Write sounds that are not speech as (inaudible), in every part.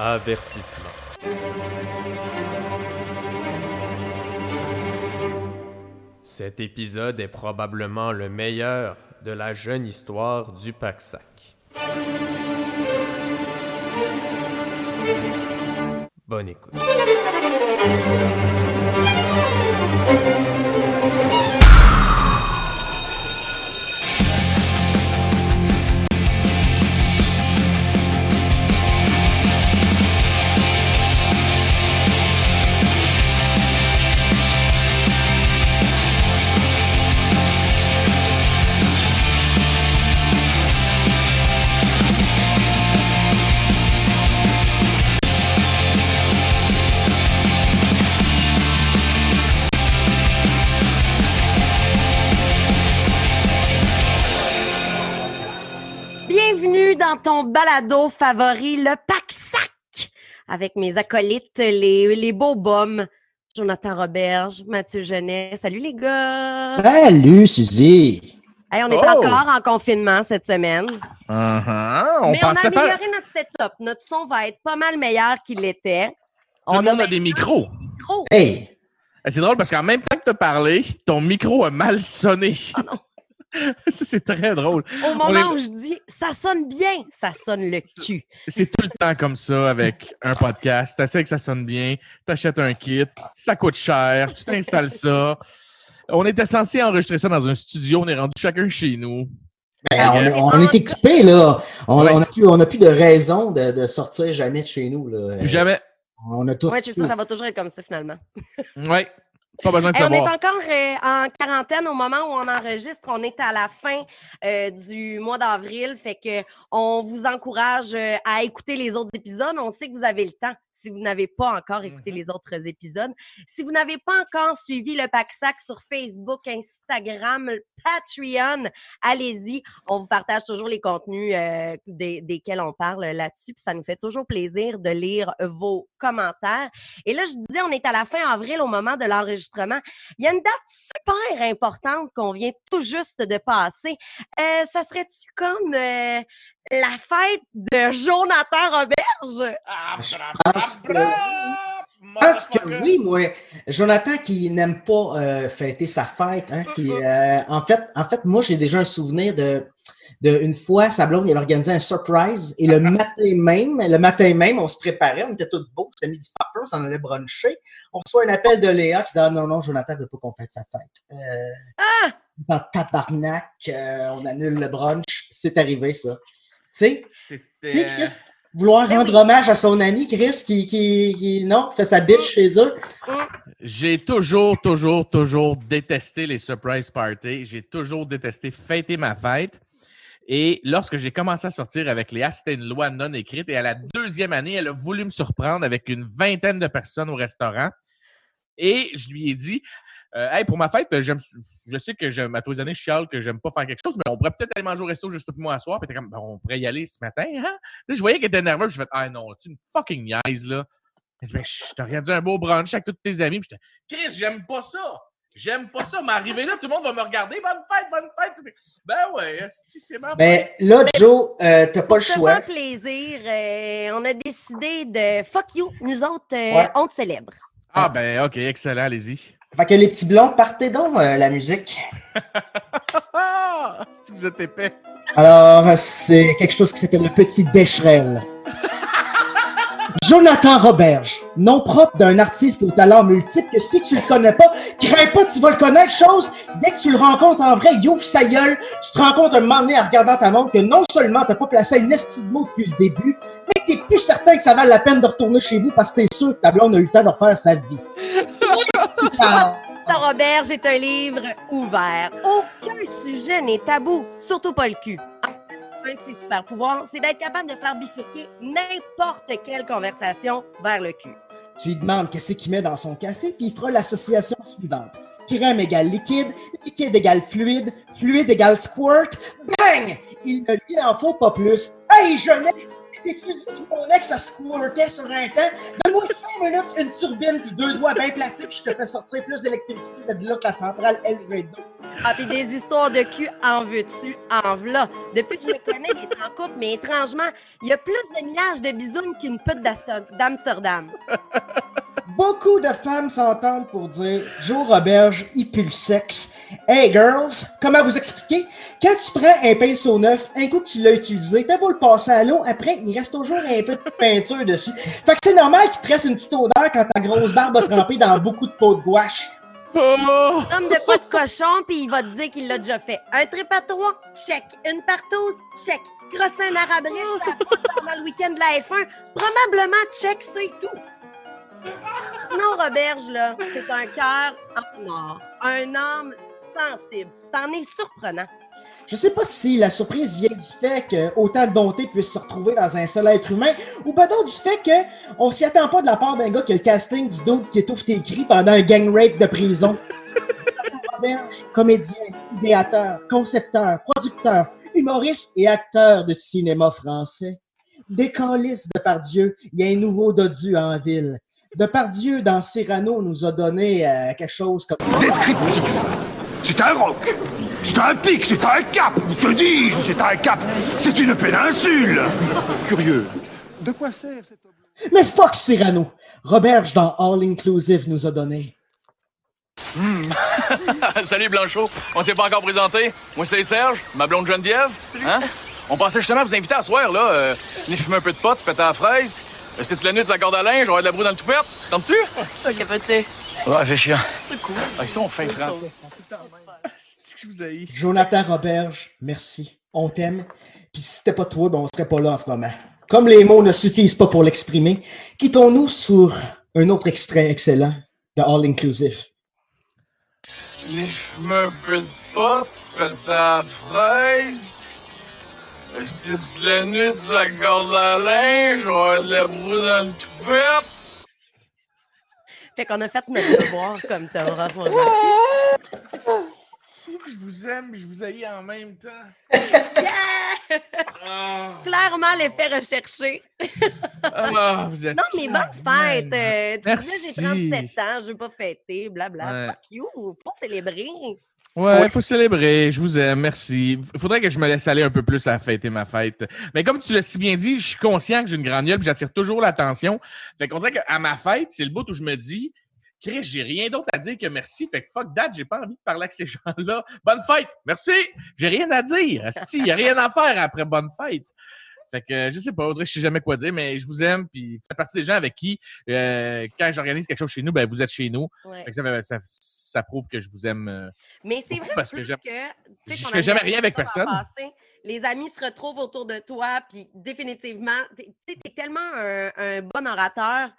Avertissement. Cet épisode est probablement le meilleur de la jeune histoire du Paxac. Bonne écoute. Balado favori, le Pack-Sac, avec mes acolytes, les, les beaux bums, Jonathan Roberge, Mathieu Genet. Salut les gars! Salut, Suzy! Hey, on est Oh! encore en confinement cette semaine. Uh-huh. On mais on a amélioré faire. notre setup. Notre son va être pas mal meilleur qu'il l'était. Monde a des micros. micros. Hey! Eh, C'est drôle parce qu'en même temps que tu as parlé, ton micro a mal sonné. Ah non. (laughs) Ça, c'est très drôle. Au moment est- où je dis ça sonne bien, ça sonne le cul. C'est tout le temps comme ça avec un podcast. Tu sais que ça sonne bien, tu achètes un kit, ça coûte cher, tu t'installes ça. On était censé enregistrer ça dans un studio, on est rendu chacun chez nous. Ben, on, c'est on est équipés, là. On Ouais. n'a plus, on a plus de raison de, de sortir jamais de chez nous. Là. Jamais. On a tout ça, ça va toujours être comme ça finalement. Ouais. Pas besoin de Hey, on est encore euh, en quarantaine au moment où on enregistre. On est à la fin euh, du mois d'avril. Fait que on vous encourage euh, à écouter les autres épisodes. On sait que vous avez le temps si vous n'avez pas encore écouté Mhm. les autres épisodes. Si vous n'avez pas encore suivi le Pack-Sac sur Facebook, Instagram, Patreon, allez-y. On vous partage toujours les contenus euh, des- desquels on parle là-dessus. Puis ça nous fait toujours plaisir de lire vos commentaires. Et là, je disais, on est à la fin avril au moment de l'enregistrement. Il y a une date super importante qu'on vient tout juste de passer. Euh, ça serait-tu comme euh, la fête de Jonathan Roberge? Je pense que, je pense que oui, moi. Jonathan qui n'aime pas euh, fêter sa fête, hein, qui, euh, en, fait, en fait, moi, j'ai déjà un souvenir de, de une fois, sa blonde, il avait organisé un surprise et le (laughs) matin même, le matin même, on se préparait, on était tous beaux, c'était midi parfait, on s'en allait bruncher. On reçoit un appel de Léa qui dit Ah non, non, Jonathan ne veut pas qu'on fête sa fête. Euh, Ah! Dans tabarnak, euh, on annule le brunch. C'est arrivé, ça. Tu sais, tu sais, Chris, vouloir Ben rendre oui. hommage à son ami, Chris, qui, qui, qui non, fait sa bitch chez eux. J'ai toujours, toujours, toujours détesté les surprise parties. J'ai toujours détesté fêter ma fête. Et lorsque j'ai commencé à sortir avec Léa, c'était une loi non écrite. Et à la deuxième année, elle a voulu me surprendre avec une vingtaine de personnes au restaurant. Et je lui ai dit, euh, hey, pour ma fête, j'aime, je sais que j'aime, à tous les années, je chiale que j'aime pas faire quelque chose, mais on pourrait peut-être aller manger au resto juste pour moi à soir. Puis t'es comme, Ben, on pourrait y aller ce matin, hein? Là, je voyais qu'elle était nerveuse. Je fais, ah non, tu une fucking niaise, là. Elle dit, ben, je t'ai regardé un beau brunch avec tous tes amis. Puis j'étais, Chris, j'aime pas ça. J'aime pas ça. Mais arrivé là, tout le monde va me regarder. Bonne fête, bonne fête. Ben ouais, esti, c'est ma Ben là, Joe, euh, t'as pas le choix. faire plaisir, euh, on a décidé de fuck you. Nous autres, euh, Ouais. on te célèbre. Ah ben ok, excellent, allez-y. Fait que les petits blonds, partez donc euh, la musique. (laughs) Si vous êtes épais. Alors, c'est quelque chose qui s'appelle le petit Décherel. Jonathan Roberge, nom propre d'un artiste au talent multiple que si tu le connais pas, crains pas, tu vas le connaître. Chose, dès que tu le rencontres en vrai, il ouvre sa gueule, tu te rends compte un moment donné en regardant ta montre que non seulement t'as pas placé une esti de mot depuis le début, mais que t'es plus certain que ça vaut la peine de retourner chez vous parce que t'es sûr que ta blonde a eu le temps de refaire sa vie. Jonathan Roberge est un livre ouvert. Aucun sujet n'est tabou, surtout pas le cul. Un de ses super pouvoirs, c'est d'être capable de faire bifurquer n'importe quelle conversation vers le cul. Tu lui demandes qu'est-ce qu'il met dans son café, puis il fera l'association suivante. Crème égale liquide, liquide égale fluide, fluide égale squirt. Bang! Il ne lui en faut pas plus. Hey, je n'ai T'es-tu dit que mon ex, ça squirtait sur un temps? Donne-moi 5 minutes, une turbine, puis deux doigts bien placés, puis je te fais sortir plus d'électricité de là que la centrale LV2. Ah, puis des histoires de cul en veux-tu, en v'là. Depuis que je le connais, il est en couple, mais étrangement, il y a plus de millage de bisounes qu'une pute d'Amsterdam. Beaucoup de femmes s'entendent pour dire Joe Roberge, il pue le sexe. Hey girls, comment vous expliquer? Quand tu prends un pinceau neuf, un coup que tu l'as utilisé, t'as beau le passer à l'eau, après, il reste toujours un peu de peinture dessus. Fait que c'est normal qu'il te reste une petite odeur quand ta grosse barbe a trempé dans beaucoup de peau de gouache. Oh! Homme de quoi de cochon, puis il va te dire qu'il l'a déjà fait. Un trip à trois, check. Une partouze, check. Crosser un arabe riche, ça pendant le week-end de la F1, probablement check, c'est tout. Non, Roberge, là, c'est un cœur en or. Un homme sensible. C'en est surprenant. Je sais pas si la surprise vient du fait que autant de bonté puisse se retrouver dans un seul être humain, ou pas donc du fait qu'on s'y attend pas de la part d'un gars qui a le casting du double qui étouffe tes cris pendant un gang rape de prison. Roberge, comédien, idéateur, concepteur, producteur, humoriste et acteur de cinéma français. Décaliste de par Dieu, il y a un nouveau dodu en ville. Depardieu, dans Cyrano, nous a donné euh, quelque chose comme. Descriptif. C'est un roc. C'est un pic. C'est un cap. Que dis-je? C'est un cap. C'est une péninsule. Curieux. De quoi sert cet objet? Mais fuck Cyrano! Roberge, dans All Inclusive, nous a donné. (laughs) Salut Blanchot, on s'est pas encore présenté. Moi c'est Serge, ma blonde Geneviève. Hein? On pensait justement vous inviter à soir là, euh, venir fumer un peu de pot, se péter à la fraise. C'était toute la nuit de la corde à linge, on va de la broue dans le toupette. T'entends-tu? Ça capoté. Ouais, fait chiant. C'est cool. Ah, ils sont fins français. C'est que je vous haïs? Jonathan Roberge, merci. On t'aime. Puis si c'était pas toi, ben on serait pas là en ce moment. Comme les mots ne suffisent pas pour l'exprimer, quittons-nous sur un autre extrait excellent de All Inclusive. De à la fraise. Euh, C'était toute la nuit de la corde à linge, on va de la broue dans le toupette. Fait qu'on a fait notre devoir comme Torah. Je vous aime, je vous haïs en même temps. Yeah! Ah, Clairement, l'effet recherché. (laughs) Ah, vous êtes Non, mais bonne fête! euh, tu Merci. j'ai 37 ans, je veux pas fêter, blabla. Ouais. Fuck you! Faut célébrer. Ouais, il faut célébrer. Je vous aime. Merci. Il faudrait que je me laisse aller un peu plus à fêter ma fête. Mais comme tu l'as si bien dit, je suis conscient que j'ai une gueule puis j'attire toujours l'attention. Fait qu'on dirait qu'à ma fête, c'est le bout où je me dis, Chris, j'ai rien d'autre à dire que merci. Fait que fuck that, j'ai pas envie de parler avec ces (laughs) gens-là. Bonne fête! Merci! J'ai rien à dire. Il n'y a rien à faire après bonne fête. Fait que je sais pas, Audrey, je sais jamais quoi dire, mais je vous aime, puis vous faites partie des gens avec qui, euh, quand j'organise quelque chose chez nous, ben vous êtes chez nous. Ouais. Fait que ça, ça, ça prouve que je vous aime. euh, Mais c'est vrai Parce que plus je fais jamais rien avec personne. les amis se retrouvent autour de toi, puis définitivement, tu sais, t'es tellement un, un bon orateur.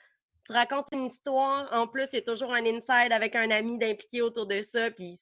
Tu racontes une histoire, en plus, il y a toujours un inside avec un ami d'impliqué autour de ça, puis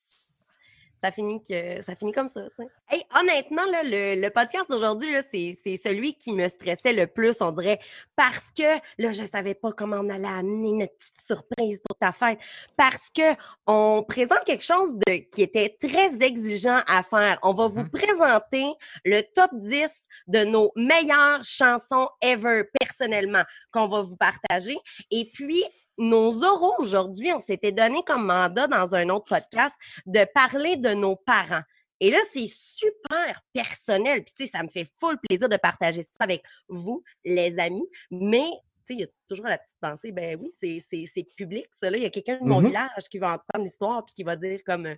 ça finit que ça finit comme ça. Hey, honnêtement, là, le, le podcast d'aujourd'hui, c'est celui qui me stressait le plus, on dirait, parce que là, je savais pas comment on allait amener notre petite surprise pour ta fête, parce que on présente quelque chose de, qui était très exigeant à faire. On va vous Mhm. présenter le top 10 de nos meilleures chansons ever, personnellement, qu'on va vous partager. Et puis, nos oraux aujourd'hui, on s'était donné comme mandat dans un autre podcast de parler de nos parents. Et là, c'est super personnel. Puis, tu sais, ça me fait full plaisir de partager ça avec vous, les amis. Mais, tu sais, il y a toujours la petite pensée, ben oui, c'est- public, ça. Là. Il y a quelqu'un de mon Mhm. village qui va entendre l'histoire puis qui va dire comme. euh,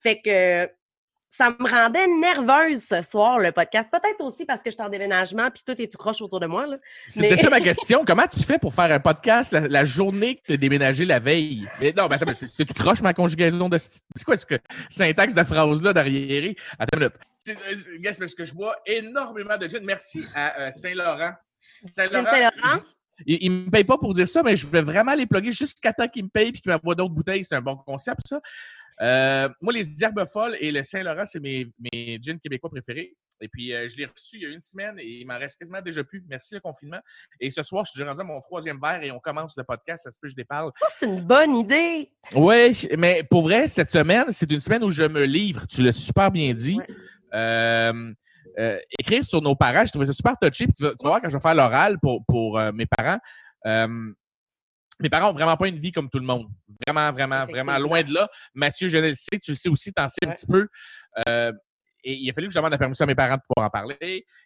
Fait que ça me rendait nerveuse ce soir, le podcast. Peut-être aussi parce que je suis en déménagement puis tout est tout croche autour de moi. C'était Mais- ça ma question. Comment tu fais pour faire un podcast la, la journée que tu as déménagé la veille? Mais non, mais attends, mais c'est- tu croches ma conjugaison de C'est quoi ce que syntaxe de phrase-là d'arriéré? Attends une minute. C'est euh, parce que je bois énormément de gin. Merci à euh, Saint-Laurent. Saint-Laurent. Saint-Laurent? Il, il me paye pas pour dire ça, mais je voulais vraiment les plugger jusqu'à temps qu'il me paye et qu'il m'envoie d'autres bouteilles. C'est un bon concept, ça. Euh, moi, les herbes folles et le Saint-Laurent, c'est mes, mes gins québécois préférés. Et puis, euh, je l'ai reçu il y a une semaine et il m'en reste quasiment déjà plus. Merci le confinement. Et ce soir, je suis déjà rendu à mon troisième verre et on commence le podcast. Ça se peut que je déparle. Ça, c'est une bonne idée. Oui, mais pour vrai, cette semaine, c'est une semaine où je me livre. Tu l'as super bien dit. Ouais. Euh, euh, écrire sur nos parents. J'ai trouvé ça super touché. Puis tu, vas, tu vas voir quand je vais faire l'oral pour, pour mes parents. Mes parents ont vraiment pas une vie comme tout le monde. Vraiment, vraiment, vraiment loin de là. Mathieu, je le sais, tu le sais aussi, t'en sais un petit peu. Euh, et il a fallu que je demande la permission à mes parents de pouvoir en parler.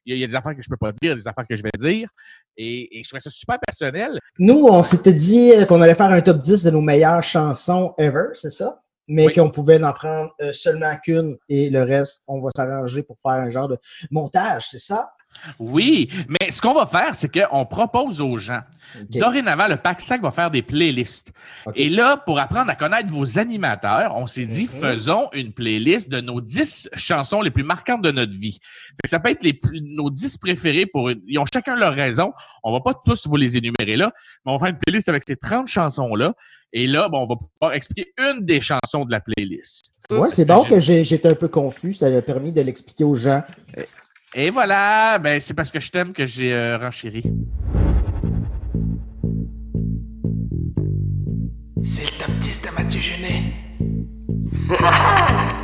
Il y a, il y a des affaires que je peux pas dire, des affaires que je vais dire. Et, et je trouvais ça super personnel. Nous, on s'était dit euh, qu'on allait faire un top 10 de nos meilleures chansons ever, c'est ça? Mais Oui. qu'on pouvait en prendre euh, seulement qu'une et le reste, on va s'arranger pour faire un genre de montage, c'est ça? Oui, mais ce qu'on va faire, c'est qu'on propose aux gens. Dorénavant, le Pack Sac va faire des playlists. Et là, pour apprendre à connaître vos animateurs, on s'est dit, Mhm. faisons une playlist de nos 10 chansons les plus marquantes de notre vie. Ça peut être les plus- nos 10 préférés pour une- Ils ont chacun leur raison. On va pas tous vous les énumérer là, mais on va faire une playlist avec ces 30 chansons-là. Et là, bon, on va pouvoir expliquer une des chansons de la playlist. Ouais, c'est bon que j'étais un peu confus. Ça a permis de l'expliquer aux gens. Et voilà, ben, c'est parce que je t'aime que j'ai euh, renchéri. C'est le top 10 de Mathieu Genet. (laughs)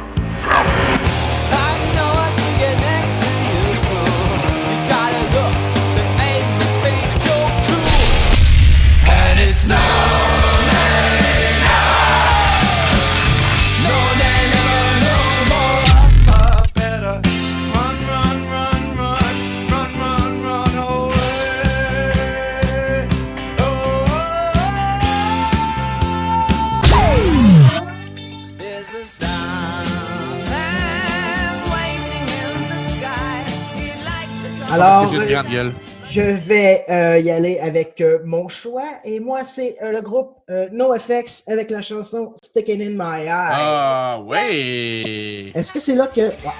Alors, je vais euh, y aller avec euh, mon choix. Et moi, c'est euh, le groupe NoFX avec la chanson Sticking in My Eye. Ah, oui! Est-ce que c'est là que. Ah,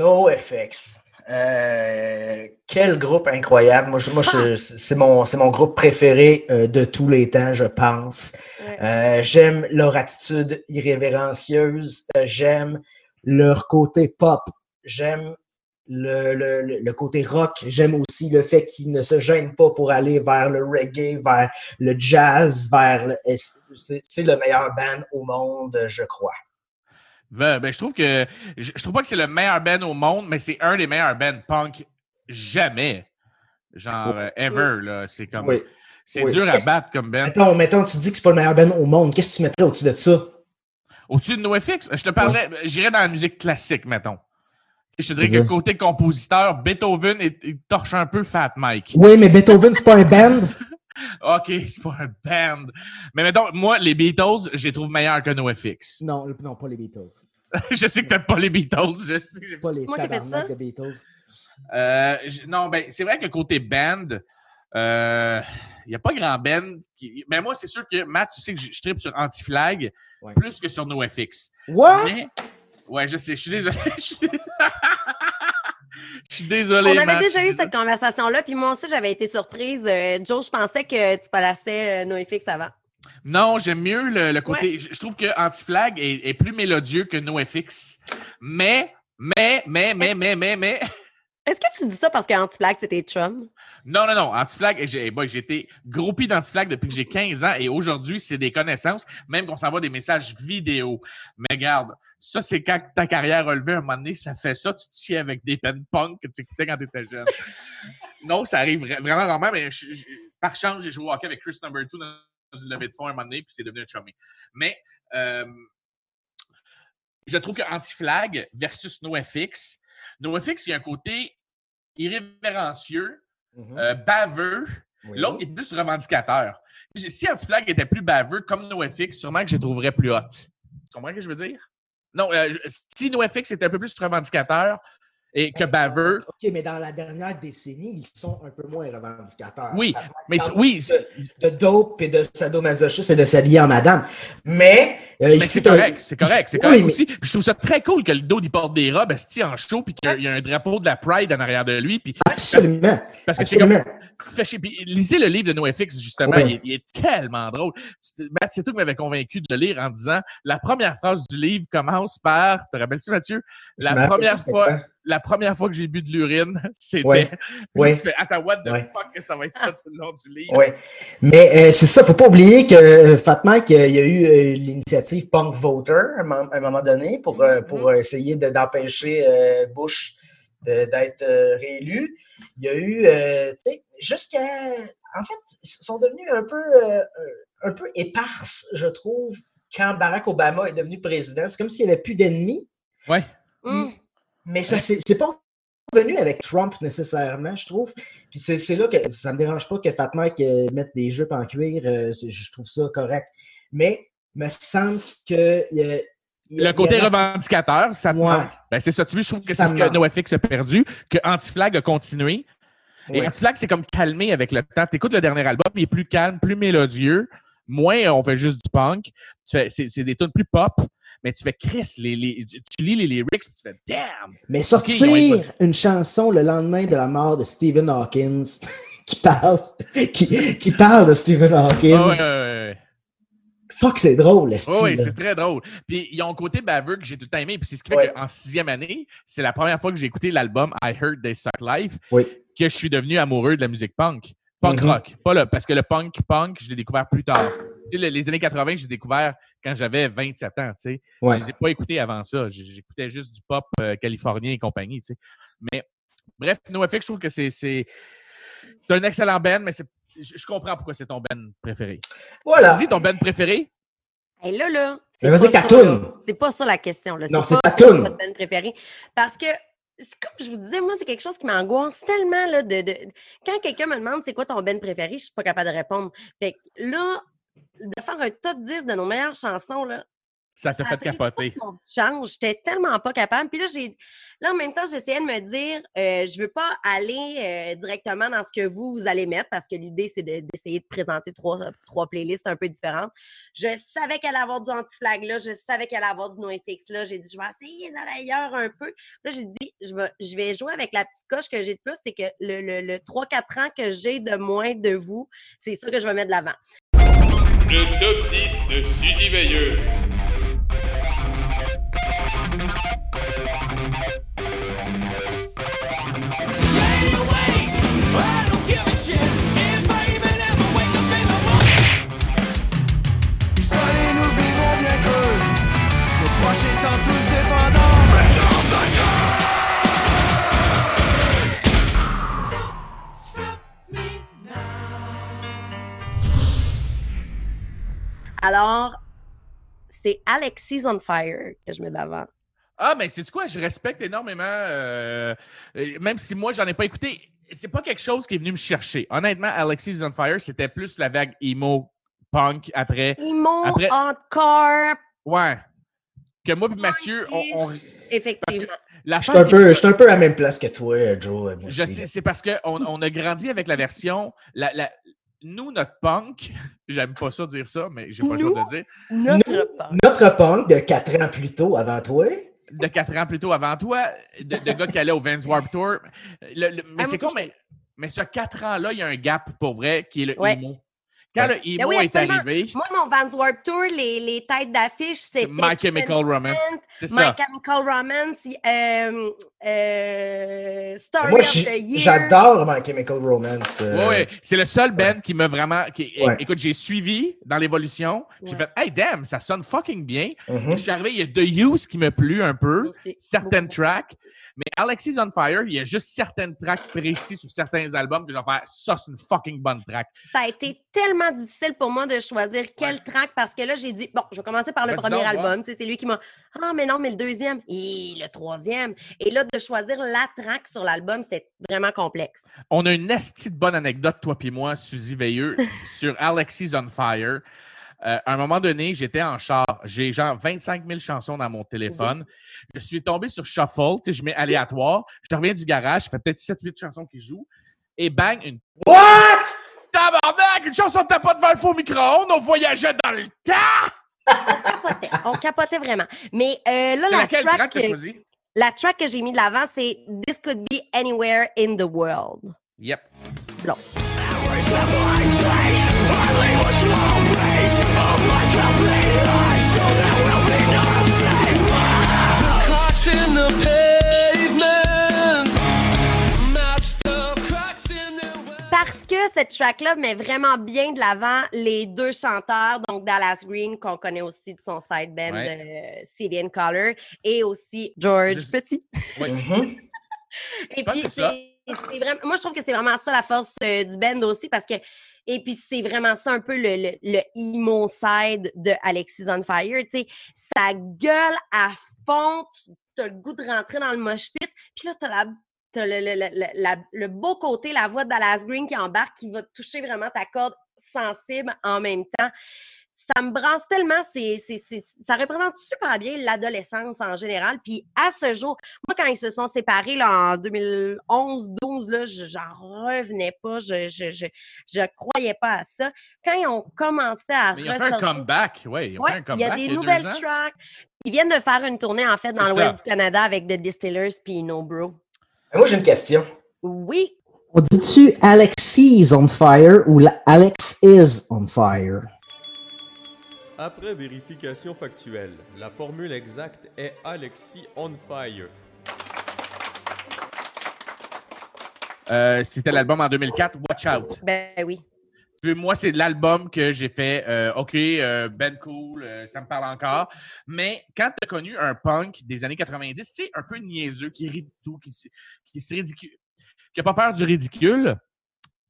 NoFX. Euh, quel groupe incroyable. Moi, c'est mon, groupe préféré euh, de tous les temps, je pense. Ouais. Euh, j'aime leur attitude irrévérencieuse. J'aime leur côté pop. J'aime le, le- le- le côté rock. J'aime aussi le fait qu'ils ne se gênent pas pour aller vers le reggae, vers le jazz, vers le- c'est, c'est le meilleur band au monde, je crois. Ben, ben, je trouve que. Je, je trouve pas que c'est le meilleur band au monde, mais c'est un des meilleurs bands punk jamais. Genre, euh, ever, là. C'est comme. Oui. C'est Oui. dur à battre comme band. Mettons, mettons, tu dis que c'est pas le meilleur band au monde. Qu'est-ce que tu mettrais au-dessus de ça? Au-dessus de NoFX, je te parlerais. J'irais dans la musique classique, mettons. Je te dirais que côté compositeur, Beethoven, il, il torche un peu Fat Mike. Oui, mais Beethoven, c'est pas un band? (laughs) OK, c'est pas un band. Mais mettons, moi, les Beatles, je les trouve meilleurs que NoFX. Non, non, pas les Beatles. (laughs) je sais que t'aimes pas les Beatles. Je sais que j'ai Pas les moi tabarnak de Beatles. Euh, non, ben, c'est vrai que côté band, il n'y a pas grand band. Qui... Mais moi, c'est sûr que, Matt, tu sais que je, je tripe sur Anti-Flag Ouais. plus que sur NoFX. What? Mais, ouais, je sais, je suis désolé. (laughs) Je suis je suis désolé, On avait Matt, déjà eu cette conversation-là, puis moi aussi, j'avais été surprise. Euh, Joe, je pensais que tu plaçais euh, NoFX avant. Non, j'aime mieux le, le côté. Je, je trouve que Anti-Flag est, est plus mélodieux que NoFX. Mais, mais, mais, mais, mais, mais, mais. Est-ce que tu dis ça parce qu'Anti-Flag, c'était chum? Non, non, non. Anti-Flag, j'ai j'ai été groupie d'Anti-Flag depuis que j'ai 15 ans et aujourd'hui, c'est des connaissances, même qu'on s'envoie des messages vidéo. Mais regarde, ça, c'est quand ta carrière a levé un moment donné, ça fait ça, tu te tiens avec des pen punk que tu écoutais quand tu étais jeune. (laughs) non, ça arrive vra- vraiment rarement, mais je- je- par chance, j'ai joué au hockey avec Chris Number 2 dans une levée de fond un moment donné, puis c'est devenu un chummy. Mais euh, je trouve que Anti-Flag versus NoFX, NoFX, il y a un côté irrévérencieux, Mhm. euh, baveux. Oui. L'autre est plus revendicateur. Si Anti-Flag était plus baveux comme NoFX, sûrement que je les trouverais plus hot. Tu comprends ce que je veux dire? Non, euh, si NoFX était un peu plus revendicateur et que baveux, OK, mais dans la dernière décennie, ils sont un peu moins revendicateurs. oui, mais oui, de, de dope et de sadomasochisme et de s'habiller en madame. Mais Euh, Mais c'est un- correct, c'est correct, c'est correct aussi. Puis je trouve ça très cool que le dos, il porte des robes, esti en show, puis qu'il y a- un drapeau de la Pride en arrière de lui. Puis Absolument. parce que c'est comme. Puis lisez le livre de NoFX, justement, Oui. il, est, il est tellement drôle. Matt, c'est toi qui m'avais convaincu de le lire en disant la première phrase du livre commence par, te rappelles-tu, Mathieu? Je La première fois, la première fois que j'ai bu de l'urine, (laughs) c'était. Ouais. Ouais. Tu fais, attends, what the Ouais. fuck, que ça va être ça tout le long du livre? Oui. Mais euh, c'est ça, faut pas oublier que euh, Fatma, qu'il y a eu euh, l'initiative Punk Voter à un moment- donné pour, euh, pour euh, essayer de- d'empêcher euh, Bush d'être euh, réélu. Il y a eu, euh, tu sais, jusqu'à. En fait, ils sont devenus un peu, euh, un peu éparses, je trouve, quand Barack Obama est devenu président. C'est comme s'il n'y avait plus d'ennemis. Ouais. Hum. Mais ça, c'est c'est pas venu avec Trump nécessairement, je trouve. Puis c'est c'est là que ça me dérange pas que Fat Mike mette des jupes en cuir. euh, je trouve ça correct. Mais me semble que. Le côté a- revendicateur, ça te Ouais. manque. Ben, c'est ça. Tu vois, je trouve que c'est ce que. NoFX a perdu, que Anti-Flag a continué. Et Ouais. Anti-Flag, c'est comme calmé avec le temps. Tu écoutes le dernier album, il est plus calme, plus mélodieux. Moins, on fait juste du punk. C'est des tunes plus pop, mais tu fais Chris, les, les- tu lis les lyrics, tu fais damn! Mais sortir une chanson le lendemain de la mort de Stephen Hawkins (laughs) qui parle, qui, qui parle de Stephen Hawkins. Ouais, ouais, ouais. Fuck, c'est drôle, le style. Oui, c'est très drôle. Puis ils ont un côté baveux que j'ai tout le temps aimé. Puis c'est ce qui fait Ouais. qu'en sixième année, c'est la première fois que j'ai écouté l'album I Heard They Suck Life Oui. que je suis devenu amoureux de la musique punk. Punk Mhm. rock. Pas le, parce que le punk, punk, je l'ai découvert plus tard. Tu sais, le- les années 80, j'ai découvert quand j'avais 27 ans, tu sais. Ouais. Je les ai pas écoutés avant ça. J'écoutais juste du pop euh, californien et compagnie, tu sais. Mais bref, NoFX, je trouve que c'est c'est c'est un excellent band, mais c'est je je comprends pourquoi c'est ton band préféré. Voilà. Vas-y, ton band préféré? Et là, là. Mais vas-y, pas ça, cartoon. là. C'est pas ça la question. Là. Non, c'est toune. votre band préférée. Parce que, comme je vous disais, moi, c'est quelque chose qui m'angoisse tellement. Là, de, de- Quand quelqu'un me demande c'est quoi ton band préféré, je suis pas capable de répondre. Fait que là, de faire un top 10 de nos meilleures chansons, là, Ça t'a fait capoter. tout mon petit change. J'étais tellement pas capable. Puis là, j'ai, là, en même temps, j'essayais de me dire, euh, je veux pas aller euh, directement dans ce que vous, vous allez mettre parce que l'idée, c'est de- d'essayer de présenter trois, trois playlists un peu différentes. Je savais qu'elle allait avoir du anti-flag là. Je savais qu'elle allait avoir du NoFX là. J'ai dit, je vais essayer d'aller ailleurs un peu. Là, j'ai dit, je vais, je vais jouer avec la petite coche que j'ai de plus. C'est que le, le, le 3-4 ans que j'ai de moins de vous, c'est ça que je vais mettre de l'avant. Le top 10 de Suzy Veilleux. Alors, c'est Alexis on Fire que je mets de. Ah, mais c'est quoi? Je respecte énormément, euh, euh, même si moi, j'en ai pas écouté. C'est pas quelque chose qui est venu me chercher. Honnêtement, Alexis is on Fire, c'était plus la vague emo punk après. Imo, Après- encore, Ouais. Que moi et Mathieu, on, on- effectivement. la Je suis un, peu, je suis un peu à la même place que toi, euh, Joe. moi Je sais, c'est parce qu'on on a grandi avec la version. La, la- nous, notre punk, (laughs) j'aime pas ça dire ça, mais j'ai pas le choix de le dire. Notre part. Notre punk de 4 ans plus tôt avant toi. De quatre ans plus tôt avant toi, de, de gars qui allaient au Vans Warp Tour. Le- le- mais Ah, c'est con, mais, mais ce quatre ans-là, il y a un gap pour vrai qui est le Ouais. Quand Ouais. le Ben emo oui, est arrivé, Moi, mon Vans Warp Tour, les, les têtes d'affiche, c'était. My Chemical Romance, c'est My ça. Chemical Romance, euh, euh, Story Moi, of the j'ai- Year. j'adore My Chemical Romance. euh, Ouais, ouais. C'est le seul band qui m'a vraiment. Qui, Ouais. Écoute, j'ai suivi dans l'évolution. J'ai Ouais. fait, hey, damn, ça sonne fucking bien. mhm. Je suis arrivé, il y a The Use qui m'a plu un peu. Certaines tracks. Mais Alexis on Fire, il y a juste certaines tracks précis sur certains albums que je vais faire ça, c'est une fucking bonne track. Ça a été tellement difficile pour moi de choisir quel track parce que là, j'ai dit, bon, je vais commencer par le Vas-y premier donc, album. C'est lui qui m'a. Ah, mais non, mais le deuxième. Et le troisième. Et là, de choisir la track sur l'album, c'était vraiment complexe. On a une esti de bonne anecdote, toi puis moi, Suzy Veilleux, (laughs) sur Alexis on Fire. Euh, à un moment donné, j'étais en char. J'ai genre 25 000 chansons dans mon téléphone. Je suis tombé sur Shuffle, je mets aléatoire. Je reviens du garage, je fais peut-être 7-8 chansons qui jouent. Et bang, une? Tabarnak! Une chanson de ta pas devant le faux micro-ondes, on voyageait dans le temps! on capotait vraiment. Mais euh, là, la track, track que la track que j'ai mis de l'avant, c'est This Could Be Anywhere in the World. Yep. Blond. In the cette track-là met vraiment bien de l'avant les deux chanteurs, donc Dallas Green, qu'on connaît aussi de son side band Ouais. Cillian Collar, et aussi George Juste- Petit. Mhm. (laughs) Et puis, c'est vraiment, moi, je trouve que c'est vraiment ça la force euh, du band aussi parce que, et puis c'est vraiment ça un peu le, le, le emo side de Alexis on Fire. Tu sais, ça gueule à fond, tu as le goût de rentrer dans le mosh pit, puis là, tu as la. T'as le, le, le, le- la- le beau côté, la voix de Dallas Green qui embarque, qui va toucher vraiment ta corde sensible en même temps. Ça me branche tellement, c'est, ça représente super bien l'adolescence en général. Puis à ce jour, moi, quand ils se sont séparés là, en 2011-12, là, je j'en revenais pas. Je, je, je, je croyais pas à ça. Quand ils ont commencé à Mais ils ont fait un comeback. Oui, ont Ouais, il y a des nouvelles tracks. Ils viennent de faire une tournée, en fait, dans. West du Canada avec The Distillers puis No Bro. Moi, j'ai une question. Oui, On dit-tu Alexis is on fire ou la- Alex is on fire? Après vérification factuelle, la formule exacte est Alexis on fire. Euh, C'était l'album en 2004, Watch Out. ben oui. Moi, c'est de l'album que j'ai fait. euh, OK, euh, Ben Cool, euh, ça me parle encore. Mais quand tu as connu un punk des années 90, tu sais, un peu niaiseux, qui rit de tout, qui, qui se ridicule, qui n'a pas peur du ridicule,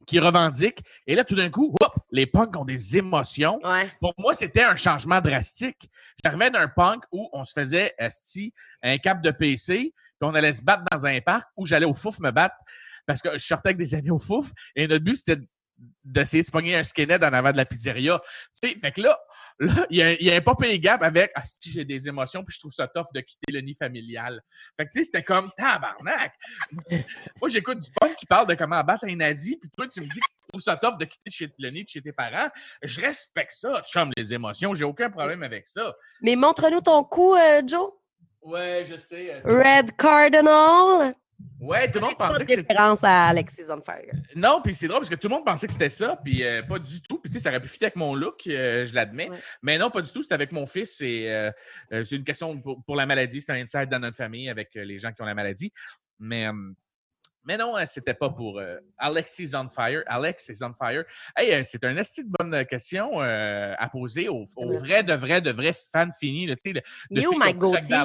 qui revendique, et là, tout d'un coup, hop, les punks ont des émotions. Ouais. Pour moi, c'était un changement drastique. J'arrivais d'un punk où on se faisait esti, un cap de PC, puis on allait se battre dans un parc où j'allais au fouf me battre parce que je sortais avec des amis au fouf et notre but c'était d'essayer de se pogner un skinhead en avant de la pizzeria. Tu sais, fait que là, là, il y a, un- il y a un pas gap avec ah, si j'ai des émotions puis je trouve ça tough de quitter le nid familial. Fait que tu sais, c'était comme tabarnak. (laughs) Moi, j'écoute du punk qui parle de comment battre un nazi, puis toi, tu me dis que tu trouves ça tough de quitter chez- le nid de chez tes parents. Je respecte ça, chum, les émotions. J'ai aucun problème avec ça. Mais montre-nous ton coup, euh, Joe. Ouais, je sais. euh, Red Cardinal. Ouais, tout le monde pensait que c'était. référence à Alexis on Fire. Non, puis c'est drôle parce que tout le monde pensait que c'était ça, puis euh, pas du tout. Puis tu sais, ça aurait pu fitter avec mon look, euh, je l'admets. Ouais. Mais non, pas du tout. C'était avec mon fils. C'est euh, c'est une question pour, pour la maladie. C'est un inside dans notre famille avec les gens qui ont la maladie. Mais, mais non, c'était pas pour euh, Alex is on fire. Alex is on fire. Hey, c'est un esti de bonne question euh, à poser aux, vrais, de vrais, de vrais fans finis. Là, tu sais, de- de Mike Gauthier?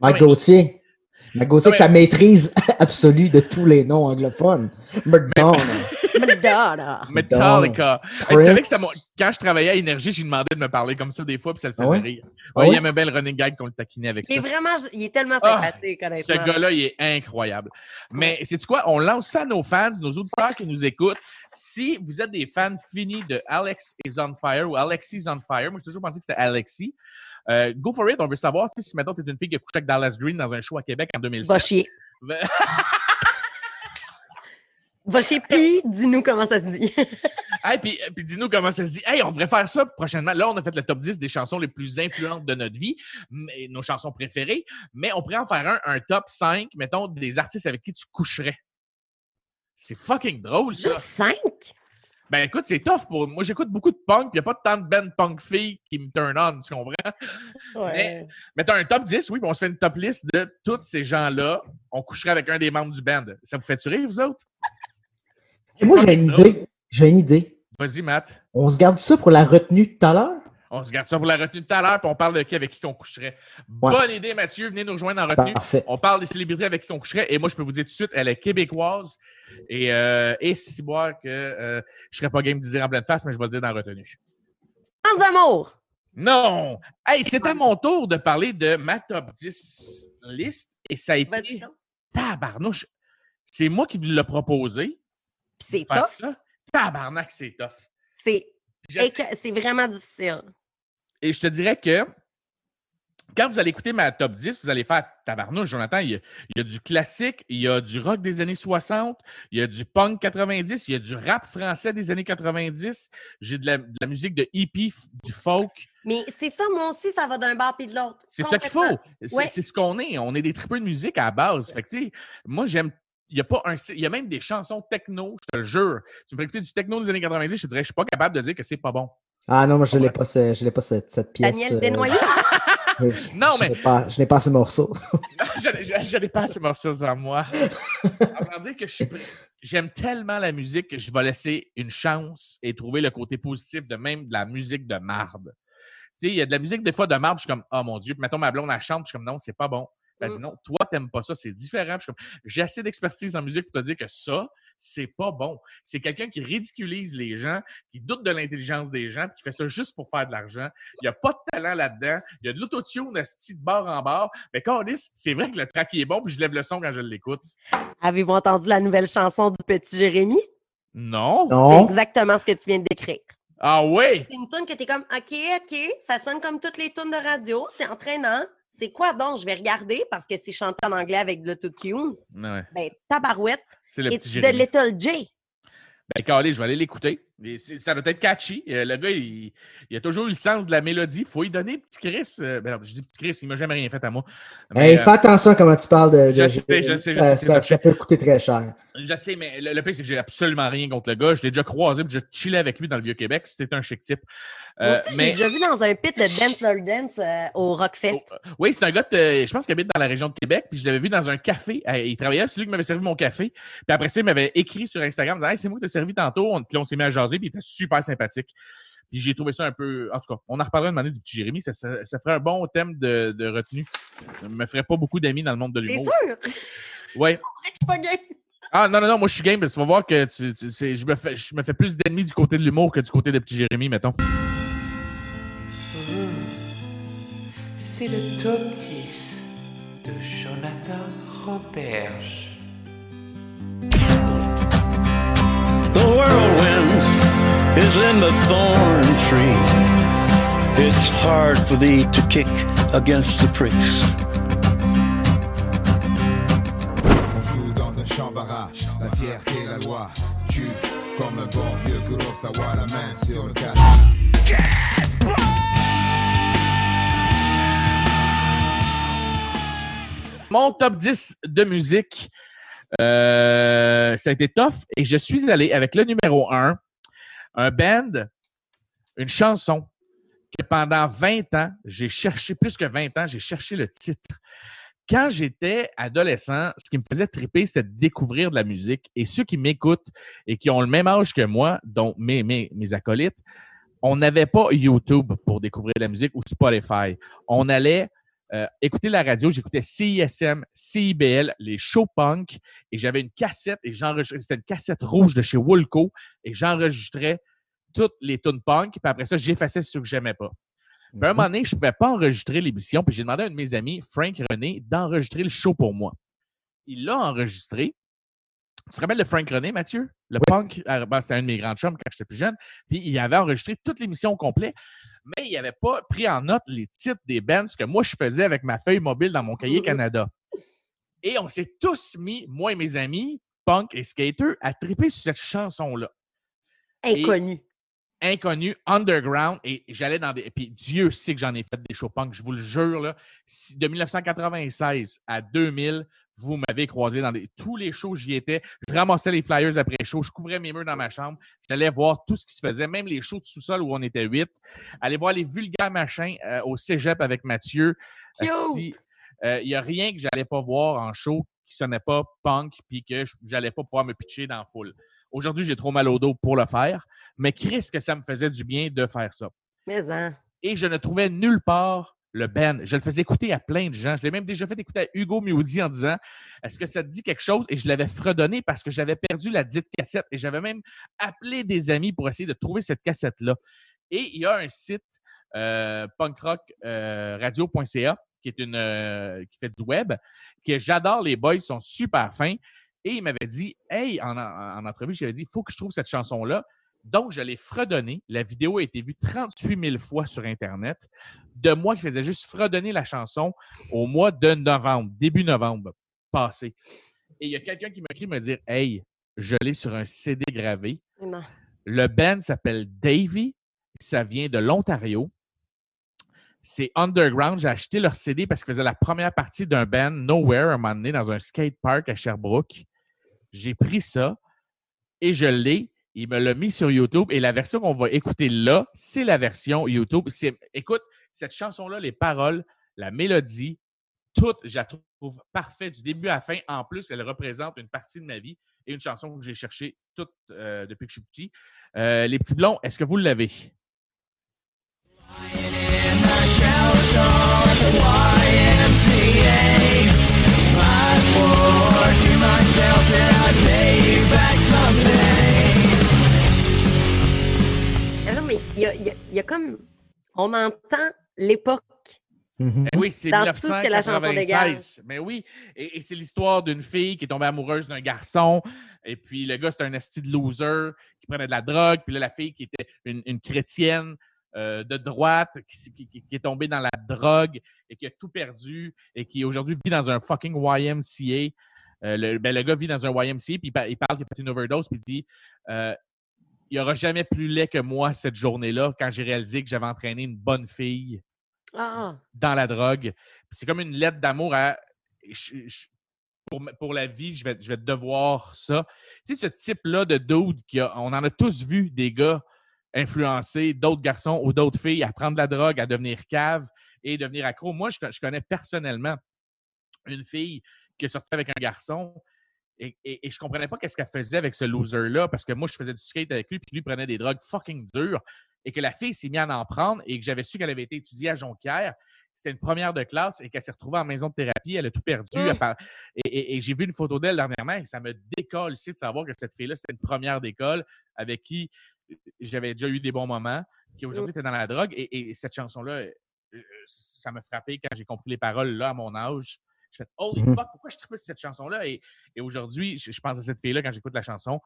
Mike Gauthier. Gauthier, Non, avec sa maîtrise (laughs) absolue de tous les noms anglophones. Madonna. Madonna. Metallica. Hey, tu savais que c'était mon- Quand je travaillais à Énergie, j'ai demandé de me parler comme ça des fois, puis ça le faisait Ah ouais? rire. Ah Ouais, Il ouais? aimait bien le running gag qu'on le taquinait avec Il est ça. vraiment, il est tellement Ah, sympathique, Ce honnêtement. gars-là, il est incroyable. Mais c'est quoi? On lance ça à nos fans, nos auditeurs qui nous écoutent. Si vous êtes des fans finis de Alex is on fire ou Alexis is on fire, moi j'ai toujours pensé que c'était Alexis. euh, go for it, on veut savoir sais, si maintenant tu es une fille qui a couché avec Dallas Green dans un show à Québec en Va 2007. chier. (laughs) Va- chier, puis dis-nous comment ça se dit. (laughs) Hey, puis, puis dis-nous comment ça se dit. Hey, on devrait faire ça prochainement. Là, on a fait le top 10 des chansons les plus influentes de notre vie, mais- nos chansons préférées, mais on pourrait en faire un, un top 5, mettons, des artistes avec qui tu coucherais. C'est fucking drôle, ça. Juste cinq? Ben écoute, c'est tough pour moi. J'écoute beaucoup de punk, puis il n'y a pas tant de band punk filles qui me turn on, tu comprends? Ouais. Mais t'as un top 10, oui, puis on se fait une top list de tous ces gens-là. On coucherait avec un des membres du band. Ça vous fait rire, vous autres? Et moi, j'ai une idée. J'ai une idée. Vas-y, Matt. On se garde ça pour la retenue tout à l'heure? On se garde ça pour la retenue tout à l'heure, puis on parle de qui avec qui on coucherait. Ouais. Bonne idée, Mathieu. Venez nous rejoindre en retenue. Parfait. On parle des célébrités avec qui on coucherait. Et moi, je peux vous dire tout de suite, elle est québécoise. Et, euh, et si boire que euh, je serais pas game de dire en pleine face, mais je vais le dire dans la retenue. Pense d'amour. Non! Hey, c'est à mon tour de parler de ma top 10 liste. Et ça a été tabarnouche. C'est moi qui vous l'ai proposé. Puis c'est tough. ça? Tabarnak, c'est tough. C'est vraiment difficile. Et je te dirais que quand vous allez écouter ma top 10, vous allez faire tabarnouche, Jonathan. Il y, a, il y a du classique, il y a du rock des années 60, il y a du punk 90, il y a du rap français des années 90, j'ai de la, de la musique de hippie, du folk. Mais c'est ça, moi aussi, ça va d'un bar puis de l'autre. C'est ça qu'il faut. C'est Ouais. ce qu'on est. On est des tripeux de musique à la base. Fait que, tu sais, moi, j'aime. Il y a pas un. Il y a même des chansons techno, je te le jure. Tu me fais écouter du techno des années 90, je te dirais, je suis pas capable de dire que c'est pas bon. Ah non, moi, je n'ai pas, ce- je l'ai pas cette, cette pièce. Daniel euh, Desnoyers? (laughs) je- je- (laughs) Non, je mais- n'ai pas, je n'ai pas ce morceau. (laughs) je je- je n'ai pas ces morceaux en moi. Dire que je suis prêt- j'aime tellement la musique que je vais laisser une chance et trouver le côté positif de même de la musique de marde. Tu sais, il y a de la musique des fois de puis je suis comme, oh mon Dieu, puis mettons ma blonde, elle chante, puis je suis comme, non, c'est pas bon. Elle dit, non, toi, t'aimes pas ça, c'est différent. J'ai assez d'expertise en musique pour te dire que ça, c'est pas bon. C'est quelqu'un qui ridiculise les gens, qui doute de l'intelligence des gens, puis qui fait ça juste pour faire de l'argent. Il n'y a pas de talent là-dedans. Il y a de l'autotune, de bar en bar. Mais Carlis, c'est vrai que le track il est bon, puis je lève le son quand je l'écoute. Avez-vous entendu la nouvelle chanson du petit Jérémy? Non? C'est Non. exactement ce que tu viens de décrire. Ah oui? C'est une tune que t'es comme, OK, OK, ça sonne comme toutes les tunes de radio, c'est entraînant. C'est quoi donc? Je vais regarder parce que c'est chanté en anglais avec de l'autotune. Ouais, Ben, tabarouette. c'est le Et petit de. Little J. Ben, Carlis, je vais aller l'écouter. Et Ça doit être catchy. Euh, le gars, il, il a toujours eu le sens de la mélodie. faut y donner petit Chris. euh, ben non, je dis petit Chris, il m'a jamais rien fait à moi. Mais, Hey, euh, fais attention à comment tu parles de. de- Je sais, je sais, je ça, sais, ça- peut coûter très cher. Je sais, mais le, le pire, c'est que j'ai absolument rien contre le gars. Je l'ai déjà croisé, puis je chillais avec lui dans le Vieux-Québec. C'était un chic type. Moi Euh, aussi, mais j'ai déjà vu dans un pit de Dance Lord Dance euh, au Rockfest. Oh, oui, c'est un gars, de- je pense qu'il habite dans la région de Québec, puis je l'avais vu dans un café. Euh, Il travaillait, c'est lui qui m'avait servi mon café. Puis après ça, il m'avait écrit sur Instagram, disant, hey, c'est moi qui t'ai servi tantôt. On, puis on s'est mis à jaser, puis il était super sympathique. Puis j'ai trouvé ça un peu. En tout cas, on en reparlera une année du petit Jérémy. Ça, ça- ça ferait un bon thème de, de retenue. Ça me ferait pas beaucoup d'amis dans le monde de l'humour. sûr? Suis pas gay. Ah non, non, non, moi je suis game, parce que tu vas voir que tu, tu- c'est- je, me fais, je me fais plus d'ennemis du côté de l'humour que du côté de petit Jérémy, mettons. C'est le top 10 de Jonathan Roberge. The whirlwind in the thorn tree. It's hard for thee to kick against the pricks. On joue dans un champ barrage, la fierté, la loi. Tue comme un bon vieux Kurosawa, la main sur le casque. Mon top 10 de musique, euh, ça a été tough et je suis allé avec le numéro 1, un band, une chanson que pendant 20 ans, j'ai cherché, plus que 20 ans, j'ai cherché le titre. Quand j'étais adolescent, ce qui me faisait triper, c'était de découvrir de la musique. Et ceux qui m'écoutent et qui ont le même âge que moi, dont mes, mes, mes acolytes, on n'avait pas YouTube pour découvrir de la musique ou Spotify. On allait euh, écouter la radio, j'écoutais CISM, CIBL, les shows punk, et j'avais une cassette, et j'enregistrais, c'était une cassette rouge de chez Woolco, et j'enregistrais toutes les tunes punk, puis après ça, j'effaçais ceux que j'aimais pas. Puis à un moment donné, je ne pouvais pas enregistrer l'émission, puis j'ai demandé à un de mes amis, Frank René, d'enregistrer le show pour moi. Il l'a enregistré. Tu te rappelles de Frank René, Mathieu? Le punk, euh, ben, c'était un de mes grands chums quand j'étais plus jeune. Puis il avait enregistré toute l'émission au complet, mais il n'avait pas pris en note les titres des bands que moi je faisais avec ma feuille mobile dans mon cahier (laughs) Canada. Et on s'est tous mis, moi et mes amis, punk et skater, à triper sur cette chanson-là. Inconnu. Inconnu, underground, et j'allais dans des. Puis Dieu sait que j'en ai fait des shows punk, je vous le jure, là. De 1996 à 2000, vous m'avez croisé dans des, tous les shows, j'y étais. Je ramassais les flyers après les shows, je couvrais mes murs dans ma chambre, j'allais voir tout ce qui se faisait, même les shows de sous-sol où on était huit. Aller voir les vulgaires machins euh, au cégep avec Mathieu. Euh, Il n'y a rien que j'allais pas voir en show qui sonnait pas punk puis que je- j'allais pas pouvoir me pitcher dans la foule. Aujourd'hui, j'ai trop mal au dos pour le faire, mais Chris, que ça me faisait du bien de faire ça. Mais hein. Et je ne trouvais nulle part le band. Je le faisais écouter à plein de gens. Je l'ai même déjà fait écouter à Hugo Mewdy en disant Est-ce que ça te dit quelque chose? Et je l'avais fredonné parce que j'avais perdu la dite cassette et j'avais même appelé des amis pour essayer de trouver cette cassette-là. Et il y a un site euh, punkrockradio.ca qui est une euh, qui fait du web, que j'adore, les boys ils sont super fins. Et il m'avait dit Hey, en, en, en entrevue, j'avais dit Il faut que je trouve cette chanson-là. Donc, je l'ai fredonné. La vidéo a été vue 38 000 fois sur Internet de moi qui faisais juste fredonner la chanson au mois de novembre, début novembre passé. Et il y a quelqu'un qui m'a écrit me dire Hey, je l'ai sur un CD gravé. Non. Le band s'appelle Davy. Ça vient de l'Ontario. C'est underground. J'ai acheté leur CD parce qu'ils faisaient la première partie d'un band Nowhere un moment donné dans un skate park à Sherbrooke. J'ai pris ça et je l'ai. Il me l'a mis sur YouTube et la version qu'on va écouter là, c'est la version YouTube. Écoute, cette chanson-là, les paroles, la mélodie, toute, je la trouve parfaite du début à la fin. En plus, elle représente une partie de ma vie et une chanson que j'ai cherchée toute euh, depuis que je suis petit. Euh, les petits blonds, est-ce que vous l'avez? Ah non, mais il y a, il y a- il y a comme. On entend l'époque. Ben oui, c'est Dans tout ce que la chanson 1996. Mais oui, et, et c'est l'histoire d'une fille qui est tombée amoureuse d'un garçon. Et puis le gars, c'était un esti de loser qui prenait de la drogue. Puis là, la fille qui était une, une chrétienne euh, de droite qui, est tombée dans la drogue et qui a tout perdu et qui aujourd'hui vit dans un fucking YMCA. Euh, le, ben, le gars vit dans un YMCA, puis il parle qu'il a fait une overdose, puis il dit euh, Il n'y aura jamais plus laid que moi cette journée-là quand j'ai réalisé que j'avais entraîné une bonne fille Ah, dans la drogue. C'est comme une lettre d'amour à. je- je- pour, la vie, je vais, je vais devoir ça. Tu sais, ce type-là de dude, qui a- on en a tous vu des gars influencer d'autres garçons ou d'autres filles à prendre de la drogue, à devenir cave et devenir accro. Moi, je connais personnellement une fille qui est sortie avec un garçon et, et, et je comprenais pas qu'est-ce qu'elle faisait avec ce loser-là parce que moi, je faisais du skate avec lui puis lui prenait des drogues fucking dures et que la fille s'est mise à en prendre et que j'avais su qu'elle avait été étudiée à Jonquière. C'était une première de classe et qu'elle s'est retrouvée en maison de thérapie. Elle a tout perdu. Mm. par- Et, j'ai vu une photo d'elle dernièrement et ça me décolle ici de savoir que cette fille-là, c'était une première d'école avec qui j'avais déjà eu des bons moments, qui aujourd'hui était dans la drogue. Et, et cette chanson-là, euh, ça m'a frappé quand j'ai compris les paroles là à mon âge. Je fais Holy Mhm. fuck, pourquoi je tripe sur cette chanson-là? Et, et aujourd'hui, je, je pense à cette fille-là quand j'écoute la chanson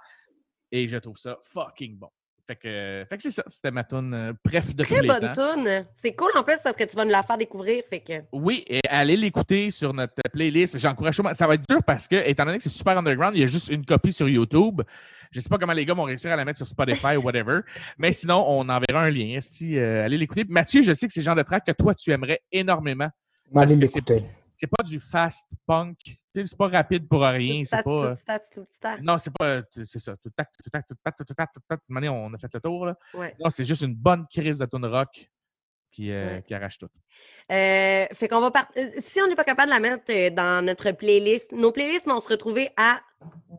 et je trouve ça fucking bon. Fait que, fait que c'est ça, c'était ma tune euh, bref de très tous les bonne temps. tune. C'est cool en plus parce que tu vas nous la faire découvrir. Fait que. Oui, et allez l'écouter sur notre playlist. J'encourage chaudement. Ça va être dur parce que, étant donné que c'est super underground, il y a juste une copie sur YouTube. Je sais pas comment les gars vont réussir à la mettre sur Spotify ou whatever. (laughs) Mais sinon, on enverra un lien. Esti, euh, allez l'écouter. Mathieu, je sais que c'est le genre de track que toi, tu aimerais énormément. Allez l'écouter. C'est pas du fast punk. C'est pas rapide pour rien. C'est pas. euh. Non, c'est pas. C'est ça. Tout tac, tout tac, tout tac, tout tac, tout tac. De toute manière, on a fait le tour. Là. Ouais. Non, c'est juste une bonne crise de tune rock qui, euh, Ouais. qui arrache tout. Euh, fait qu'on va part- euh, Si on n'est pas capable de la mettre euh, dans notre playlist, nos playlists vont se retrouver à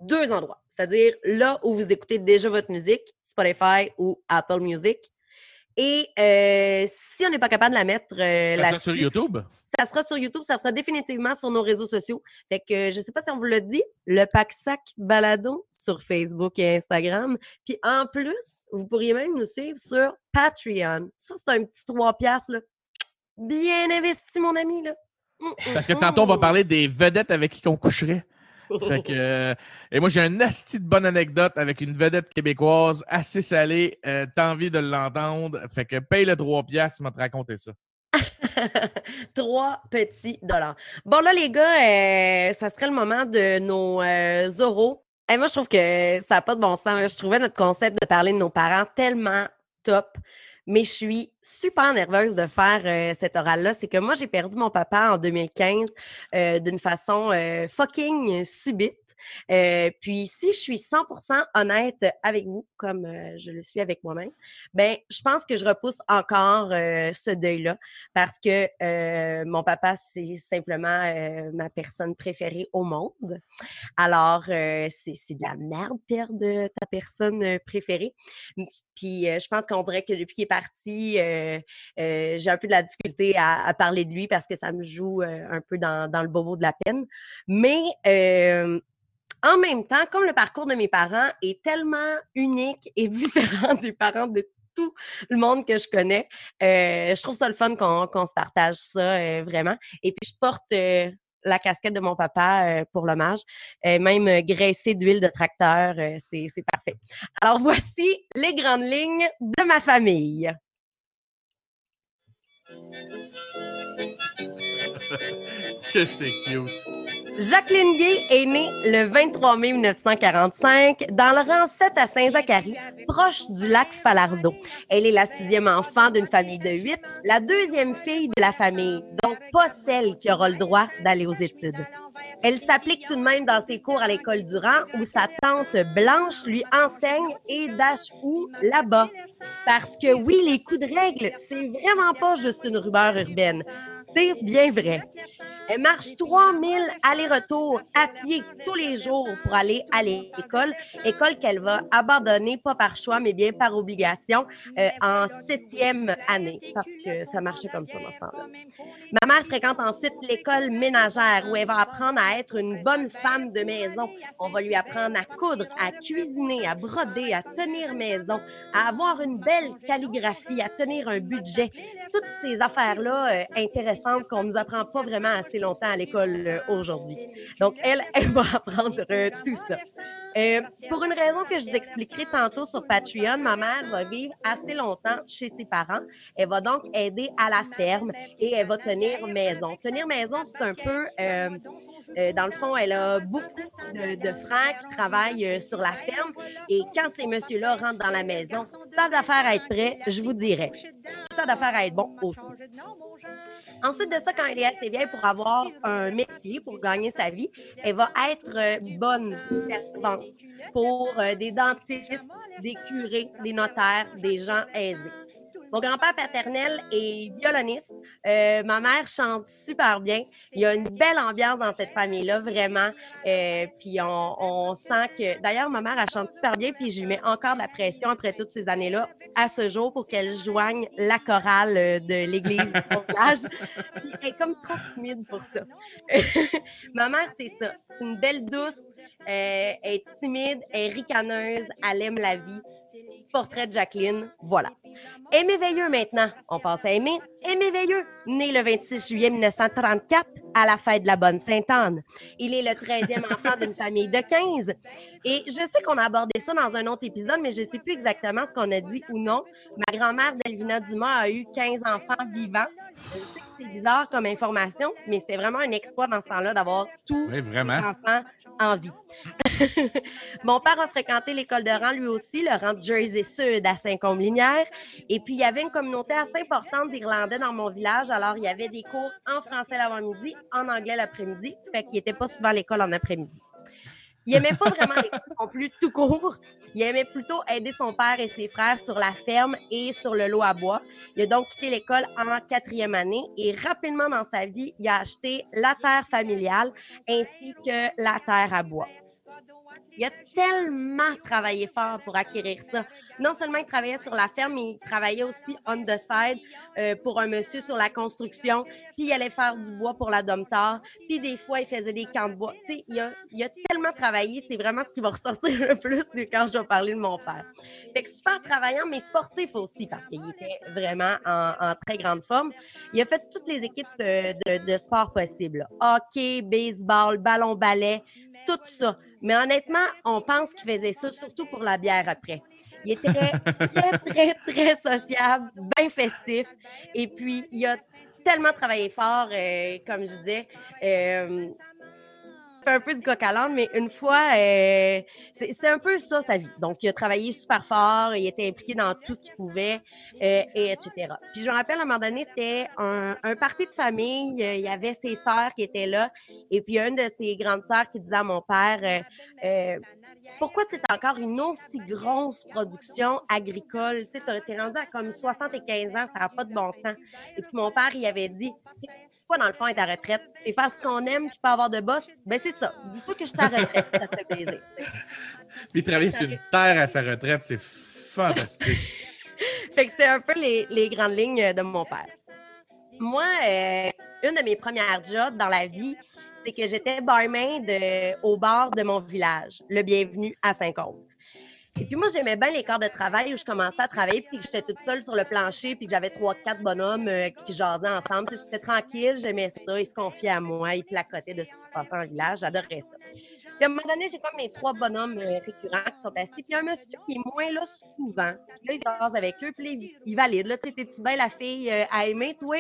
deux endroits. C'est-à-dire là où vous écoutez déjà votre musique, Spotify ou Apple Music. Et euh, si on n'est pas capable de la mettre euh, Ça là sur YouTube? Ça sera sur YouTube, ça sera définitivement sur nos réseaux sociaux. Fait que je sais pas si on vous l'a dit, le pack sac balado sur Facebook et Instagram. Puis en plus, vous pourriez même nous suivre sur Patreon. Ça, c'est un petit 3 piastres, là. Bien investi, mon ami, là. Hum, Parce que hum, tantôt, on va hum. parler des vedettes avec qui on coucherait. Fait que, euh, et moi, j'ai une asti de bonne anecdote avec une vedette québécoise assez salée. Euh, T'as envie de l'entendre. Fait que paye le 3 piastres, m'a te raconter ça. (laughs) Trois petits dollars. Bon, là, les gars, euh, ça serait le moment de nos euh, oraux. Et moi, je trouve que ça n'a pas de bon sens. Je trouvais notre concept de parler de nos parents tellement top. Mais je suis super nerveuse de faire euh, cet oral-là. C'est que moi, j'ai perdu mon papa en 2015 euh, d'une façon fucking subite. Euh, puis, si je suis 100% honnête avec vous, comme euh, je le suis avec moi-même, ben, je pense que je repousse encore euh, ce deuil-là parce que euh, mon papa, c'est simplement ma personne préférée au monde. Alors, c'est de la merde perdre ta personne préférée. M- Puis, je pense qu'on dirait que depuis qu'il est parti, j'ai un peu de la difficulté à, parler de lui parce que ça me joue un peu dans, dans le bobo de la peine. Mais en même temps, comme le parcours de mes parents est tellement unique et (laughs) différent des parents de tout le monde que je connais, euh, je trouve ça le fun qu'on se partage ça euh, vraiment. Et puis, je porte euh, la casquette de mon papa pour l'hommage. Même euh, graissé d'huile de tracteur, c'est parfait. Alors voici les grandes lignes de ma famille. (laughs) que c'est cute. Jacqueline Gay est née le 23 mai 1945 dans le rang 7 à Saint-Zacharie, proche du lac Falardeau. Elle est la sixième enfant d'une famille de huit, la deuxième fille de la famille, donc pas celle qui aura le droit d'aller aux études. Elle s'applique tout de même dans ses cours à l'école du rang où sa tante Blanche lui enseigne et dash où là-bas. Parce que oui, les coups de règle, c'est vraiment pas juste une rumeur urbaine. C'est bien vrai. Elle marche 3000 allers-retours à pied tous les jours pour aller à l'école. École qu'elle va abandonner, pas par choix, mais bien par obligation, euh, en septième année, parce que ça marchait comme ça dans ce temps-là. Ma mère fréquente ensuite l'école ménagère où elle va apprendre à être une bonne femme de maison. On va lui apprendre à coudre, à cuisiner, à broder, à tenir maison, à avoir une belle calligraphie, à tenir un budget. Toutes ces affaires-là euh, intéressantes qu'on nous apprend pas vraiment assez longtemps à l'école euh, aujourd'hui. Donc, elle, (laughs) elle va apprendre euh, tout ça. Euh, pour une raison que je vous expliquerai tantôt sur Patreon, ma mère va vivre assez longtemps chez ses parents. Elle va donc aider à la ferme et elle va tenir maison. Tenir maison, c'est un peu, dans le fond, elle a beaucoup de, frères qui travaillent sur la ferme et quand ces messieurs-là rentrent dans la maison, ça d'affaire à être prêt, je vous dirais. Ça d'affaire à être bon aussi. Ensuite de ça, quand elle est assez vieille pour avoir un métier, pour gagner sa vie, elle va être euh, bonne servante pour euh, des dentistes, des curés, des notaires, des gens aisés. Mon grand-père paternel est violoniste. Euh, ma mère chante super bien. Il y a une belle ambiance dans cette famille-là, vraiment. Puis on, on sent que... D'ailleurs, ma mère, elle chante super bien, puis je lui mets encore de la pression après toutes ces années-là à ce jour pour qu'elle joigne la chorale euh, de l'église du village. Elle est comme trop timide pour ça. (laughs) ma mère, c'est ça. C'est une belle douce. euh, elle est timide, elle est ricaneuse, elle aime la vie. Portrait de Jacqueline, voilà. Aimé Veilleux maintenant. On passe à Aimé. Aimé Veilleux, né le 26 juillet 1934 à la fête de la Bonne Sainte-Anne. Il est le 13e (laughs) enfant d'une famille de 15. Et je sais qu'on a abordé ça dans un autre épisode, mais je ne sais plus exactement ce qu'on a dit ou non. Ma grand-mère, Delvina Dumas, a eu 15 enfants vivants. Je sais que c'est bizarre comme information, mais c'était vraiment un exploit dans ce temps-là d'avoir tous Oui, vraiment. les enfants en vie. (laughs) Mon père a fréquenté l'école de rang lui aussi, le rang de Jersey Sud à Saint-Côme-Linière. Et puis, il y avait une communauté assez importante d'Irlandais dans mon village. Alors, il y avait des cours en français l'avant-midi, en anglais l'après-midi. Fait qu'il n'était pas souvent à l'école en après-midi. Il aimait pas vraiment l'école non plus tout court. Il aimait plutôt aider son père et ses frères sur la ferme et sur le lot à bois. Il a donc quitté l'école en quatrième année et rapidement dans sa vie, il a acheté la terre familiale ainsi que la terre à bois. Il a tellement travaillé fort pour acquérir ça. Non seulement il travaillait sur la ferme, mais il travaillait aussi on the side euh, pour un monsieur sur la construction. Puis il allait faire du bois pour la Domtar. Puis des fois, il faisait des camps de bois. Tu sais, il a, il a tellement travaillé. C'est vraiment ce qui va ressortir (laughs) le plus quand je vais parler de mon père. Fait que super travaillant, mais sportif aussi, parce qu'il était vraiment en, très grande forme. Il a fait toutes les équipes euh, de, sport possibles. Hockey, baseball, ballon-ballet, tout ça. Mais honnêtement, on pense qu'il faisait ça surtout pour la bière après. Il était (laughs) très, très, très sociable, bien festif. Et puis, il a tellement travaillé fort, euh, comme je disais. Euh, fait un peu du coq à l'âne, mais une fois, euh, c'est un peu ça sa vie. Donc, il a travaillé super fort, il était impliqué dans tout ce qu'il pouvait, euh, et etc. Puis je me rappelle, à un moment donné, c'était un, un party de famille. euh, Il y avait ses sœurs qui étaient là, et puis une de ses grandes sœurs qui disait à mon père, pourquoi tu es encore une aussi grosse production agricole? Tu sais, rendu à comme 75 ans, ça n'a pas de bon sens. Et puis mon père, il avait dit, c'est quoi dans le fond être à retraite? Et faire ce qu'on aime puis pas avoir de boss? Ben c'est ça. Dis-toi que je suis à retraite, ça te fait plaisir. (laughs) Puis travailler sur une terre à sa retraite, c'est fantastique. (laughs) fait que c'est un peu les, les grandes lignes de mon père. Moi, euh, une de mes premières jobs dans la vie, c'est que j'étais barmaid de- au bar de mon village, le Bienvenu à Saint-Côme. Et puis moi, j'aimais bien les corps de travail où je commençais à travailler puis que j'étais toute seule sur le plancher puis que j'avais trois, quatre bonhommes euh, qui jasaient ensemble. C'était tranquille, j'aimais ça. Ils se confiaient à moi, ils placotaient de ce qui se passait en village. J'adorais ça. Puis à un moment donné, j'ai comme mes trois bonhommes euh, récurrents qui sont assis. Puis un monsieur qui est moins là souvent. Puis là, il jase avec eux. Puis il, valide. Tu t'es-tu bien la fille euh, à aimer, toi?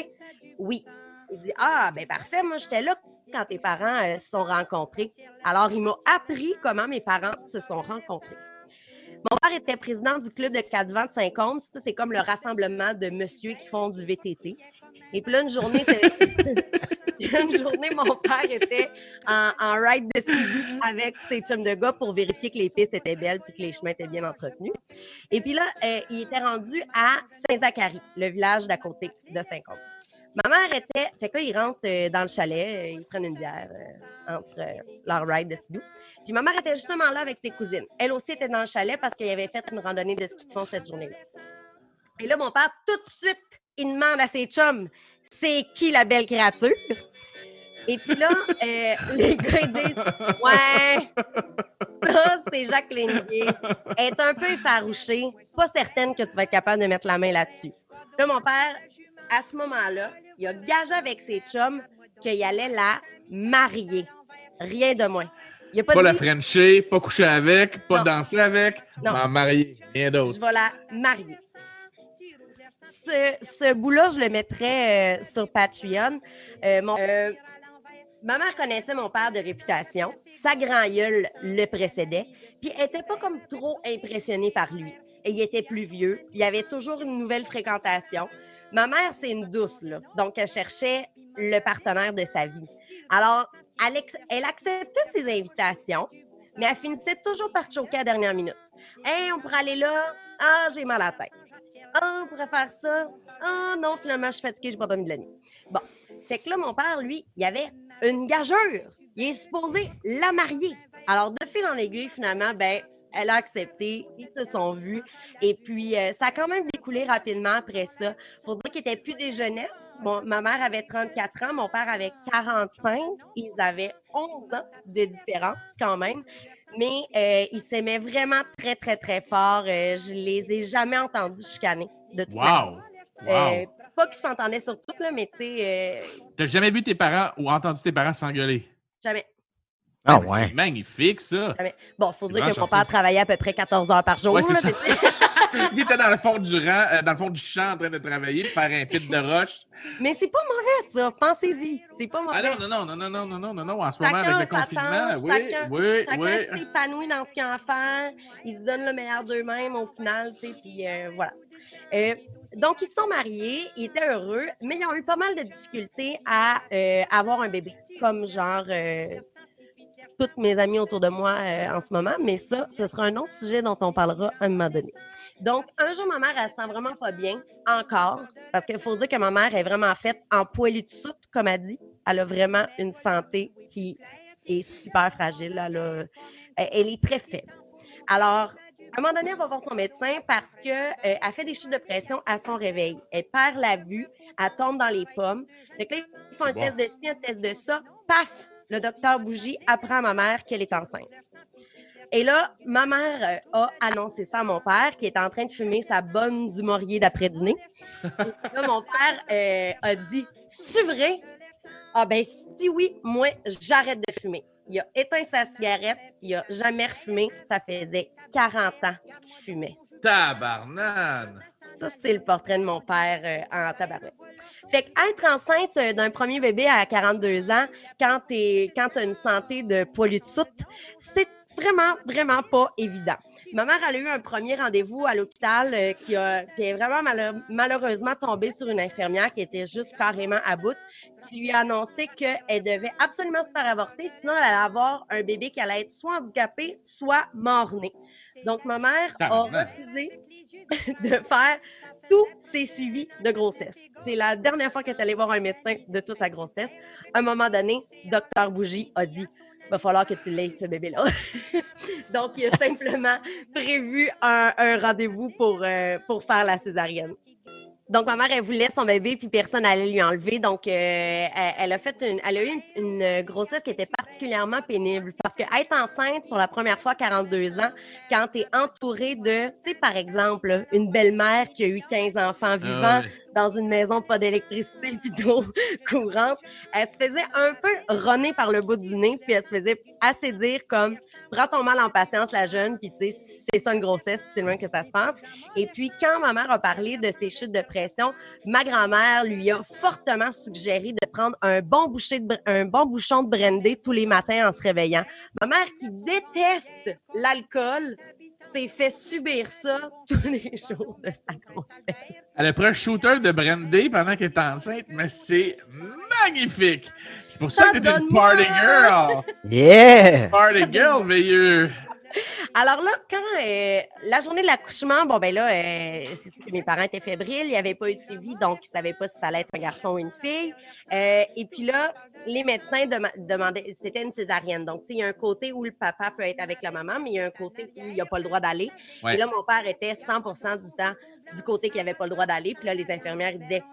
Oui. Il dit Ah, ben parfait, moi, j'étais là quand tes parents se sont rencontrés. Alors, il m'a appris comment mes parents se sont rencontrés. Mon père était président du club de vents de Saint-Côme. Ça, c'est comme le rassemblement de monsieur qui font du VTT. Et puis là, (laughs) une journée, mon père était en, en ride de ski avec ses chums de gars pour vérifier que les pistes étaient belles puis que les chemins étaient bien entretenus. Et puis là, euh, il était rendu à Saint-Zacharie, le village d'à côté de Saint-Côme. Ma mère était. Fait que là, ils rentrent euh, dans le chalet, euh, ils prennent une bière euh, entre leur ride de ski. Puis ma mère était justement là avec ses cousines. Elle aussi était dans le chalet parce qu'elle avait fait une randonnée de ski de fond cette journée-là. Et là, mon père, tout de suite, il demande à ses chums c'est qui la belle créature? Et puis là, euh, (laughs) les gars, ils disent Ouais, ça, c'est Jacqueline Gay. Elle est un peu effarouchée, pas certaine que tu vas être capable de mettre la main là-dessus. Là, mon père, à ce moment-là, il a gagé avec ses chums qu'il allait la marier. Rien de moins. Il a pas, Pas la Frencher, pas coucher avec, pas Non. danser avec, m'en marier, rien d'autre. je vais la marier. Ce, ce bout-là, je le mettrais euh, sur Patreon. Euh, mon- euh, ma mère connaissait mon père de réputation. Sa grand-gueule le précédait. Puis elle n'était pas comme trop impressionnée par lui. Et il était plus vieux. Il y avait toujours une nouvelle fréquentation. Ma mère, c'est une douce. Donc, elle cherchait le partenaire de sa vie. Alors, elle, elle acceptait ses invitations, mais elle finissait toujours par choquer à la dernière minute. Hey, on pourrait aller là. Ah, j'ai mal à la tête. Ah, on pourrait faire ça. Ah, non, finalement, je suis fatiguée, j'ai pas dormi de la nuit. Bon. Fait que là, mon père, lui, il avait une gageure. Il est supposé la marier. Alors, de fil en aiguille, finalement, ben, elle a accepté, ils se sont vus. Et puis, euh, ça a quand même rapidement après ça. Faut dire qu'ils n'étaient plus des jeunesses. Bon, ma mère avait 34 ans, mon père avait 45. Ils avaient 11 ans de différence quand même. Mais euh, ils s'aimaient vraiment très, très, très fort. Euh, je les ai jamais entendus chicaner. De toute. Wow! Wow! Euh, pas qu'ils s'entendaient sur tout, là, mais tu sais, euh, T'as jamais vu tes parents ou entendu tes parents s'engueuler? jamais. Ah Ben, ouais. C'est magnifique, ça. Bon, faut C'est dire que mon père travaillait à peu près 14 heures par jour. Ouais, c'est là, ça. mais- (laughs) Il était dans le fond du rang, euh, dans le fond du champ en train de travailler, faire un pit de roche. Mais c'est pas mauvais, ça. Pensez-y. C'est pas mauvais. Ah non, non, non, non, non, non, non, non, non, en ce moment, avec le confinement, oui, chacun- oui, Chacun oui. s'épanouit dans ce qu'il a à faire. Ils se donnent le meilleur d'eux-mêmes au final, tu sais, puis euh, voilà. Euh, donc, ils se sont mariés, ils étaient heureux, mais ils ont eu pas mal de difficultés à avoir un bébé, comme genre toutes mes amies autour de moi euh, en ce moment. Mais ça, ce sera un autre sujet dont on parlera à un moment donné. Donc, un jour, ma mère, elle se sent vraiment pas bien, encore, parce qu'il faut dire que ma mère est vraiment faite en poilitude, comme elle dit. Elle a vraiment une santé qui est super fragile. Elle, a- elle- est très faible. Alors, à un moment donné, elle va voir son médecin parce qu'elle fait des chutes de pression à son réveil. Elle perd la vue, elle tombe dans les pommes. Que là, ils font un Bon. test de ci, un test de ça. Paf! Le docteur Bougie apprend à ma mère qu'elle est enceinte. Et là, ma mère euh, a annoncé ça à mon père qui est en train de fumer sa bonne du Maurier d'après-dîner. Là, mon père euh, a dit C'est vrai? Ah, ben, si oui, moi, j'arrête de fumer. Il a éteint sa cigarette, il a jamais refumé. Ça faisait 40 ans qu'il fumait. Tabarnane! Ça, c'est le portrait de mon père euh, en tabarouette. Fait qu'être enceinte d'un premier bébé à 42 ans, quand tu as une santé de poilu de soute, c'est vraiment, vraiment pas évident. Ma mère, elle a eu un premier rendez-vous à l'hôpital euh, qui, a, qui est vraiment malheur- malheureusement tombé sur une infirmière qui était juste carrément à bout, qui lui a annoncé qu'elle devait absolument se faire avorter, sinon elle allait avoir un bébé qui allait être soit handicapé, soit mort-né. Donc, ma mère a refusé (laughs) de faire tous ses suivis de grossesse. C'est la dernière fois qu'elle est allée voir un médecin de toute sa grossesse. À un moment donné, docteur Bougie a dit va falloir que tu l'aies, ce bébé-là. (laughs) Donc, il a simplement prévu un, un rendez-vous pour, euh, pour faire la césarienne. Donc, ma mère, elle voulait son bébé, puis personne n'allait lui enlever. Donc, euh, elle, elle a fait une, elle a eu une, une grossesse qui était particulièrement pénible. Parce que être enceinte pour la première fois à 42 ans, quand tu es entouré de, tu sais, par exemple, une belle-mère qui a eu 15 enfants vivants Ah ouais. dans une maison pas d'électricité (laughs) puis d'eau courante, elle se faisait un peu runner par le bout du nez, puis elle se faisait assez dire comme prends ton mal en patience, la jeune, puis tu sais, c'est ça une grossesse, c'est loin que ça se passe. Et puis, quand ma mère a parlé de ses chutes de pression, ma grand-mère lui a fortement suggéré de prendre un bon, un bon bouchon de brandy tous les matins en se réveillant. Ma mère, qui déteste l'alcool, s'est fait subir ça tous les (laughs) jours de sa grossesse. Elle a pris un shooter de Brandy pendant qu'elle est enceinte, mais c'est magnifique. C'est pour ça, Ça que t'es une party girl. Yeah! Party girl, veilleux. Alors là, quand euh, la journée de l'accouchement, bon ben là, euh, c'est sûr que mes parents étaient fébriles, il n'y avait pas eu de suivi, donc ils ne savaient pas si ça allait être un garçon ou une fille. Euh, et puis là, les médecins dema- demandaient, c'était une césarienne. Donc, tu sais, il y a un côté où le papa peut être avec la maman, mais il y a un côté où il n'a pas le droit d'aller. Ouais. Et là, mon père était 100 du temps du côté qui n'avait pas le droit d'aller. Puis là, les infirmières disaient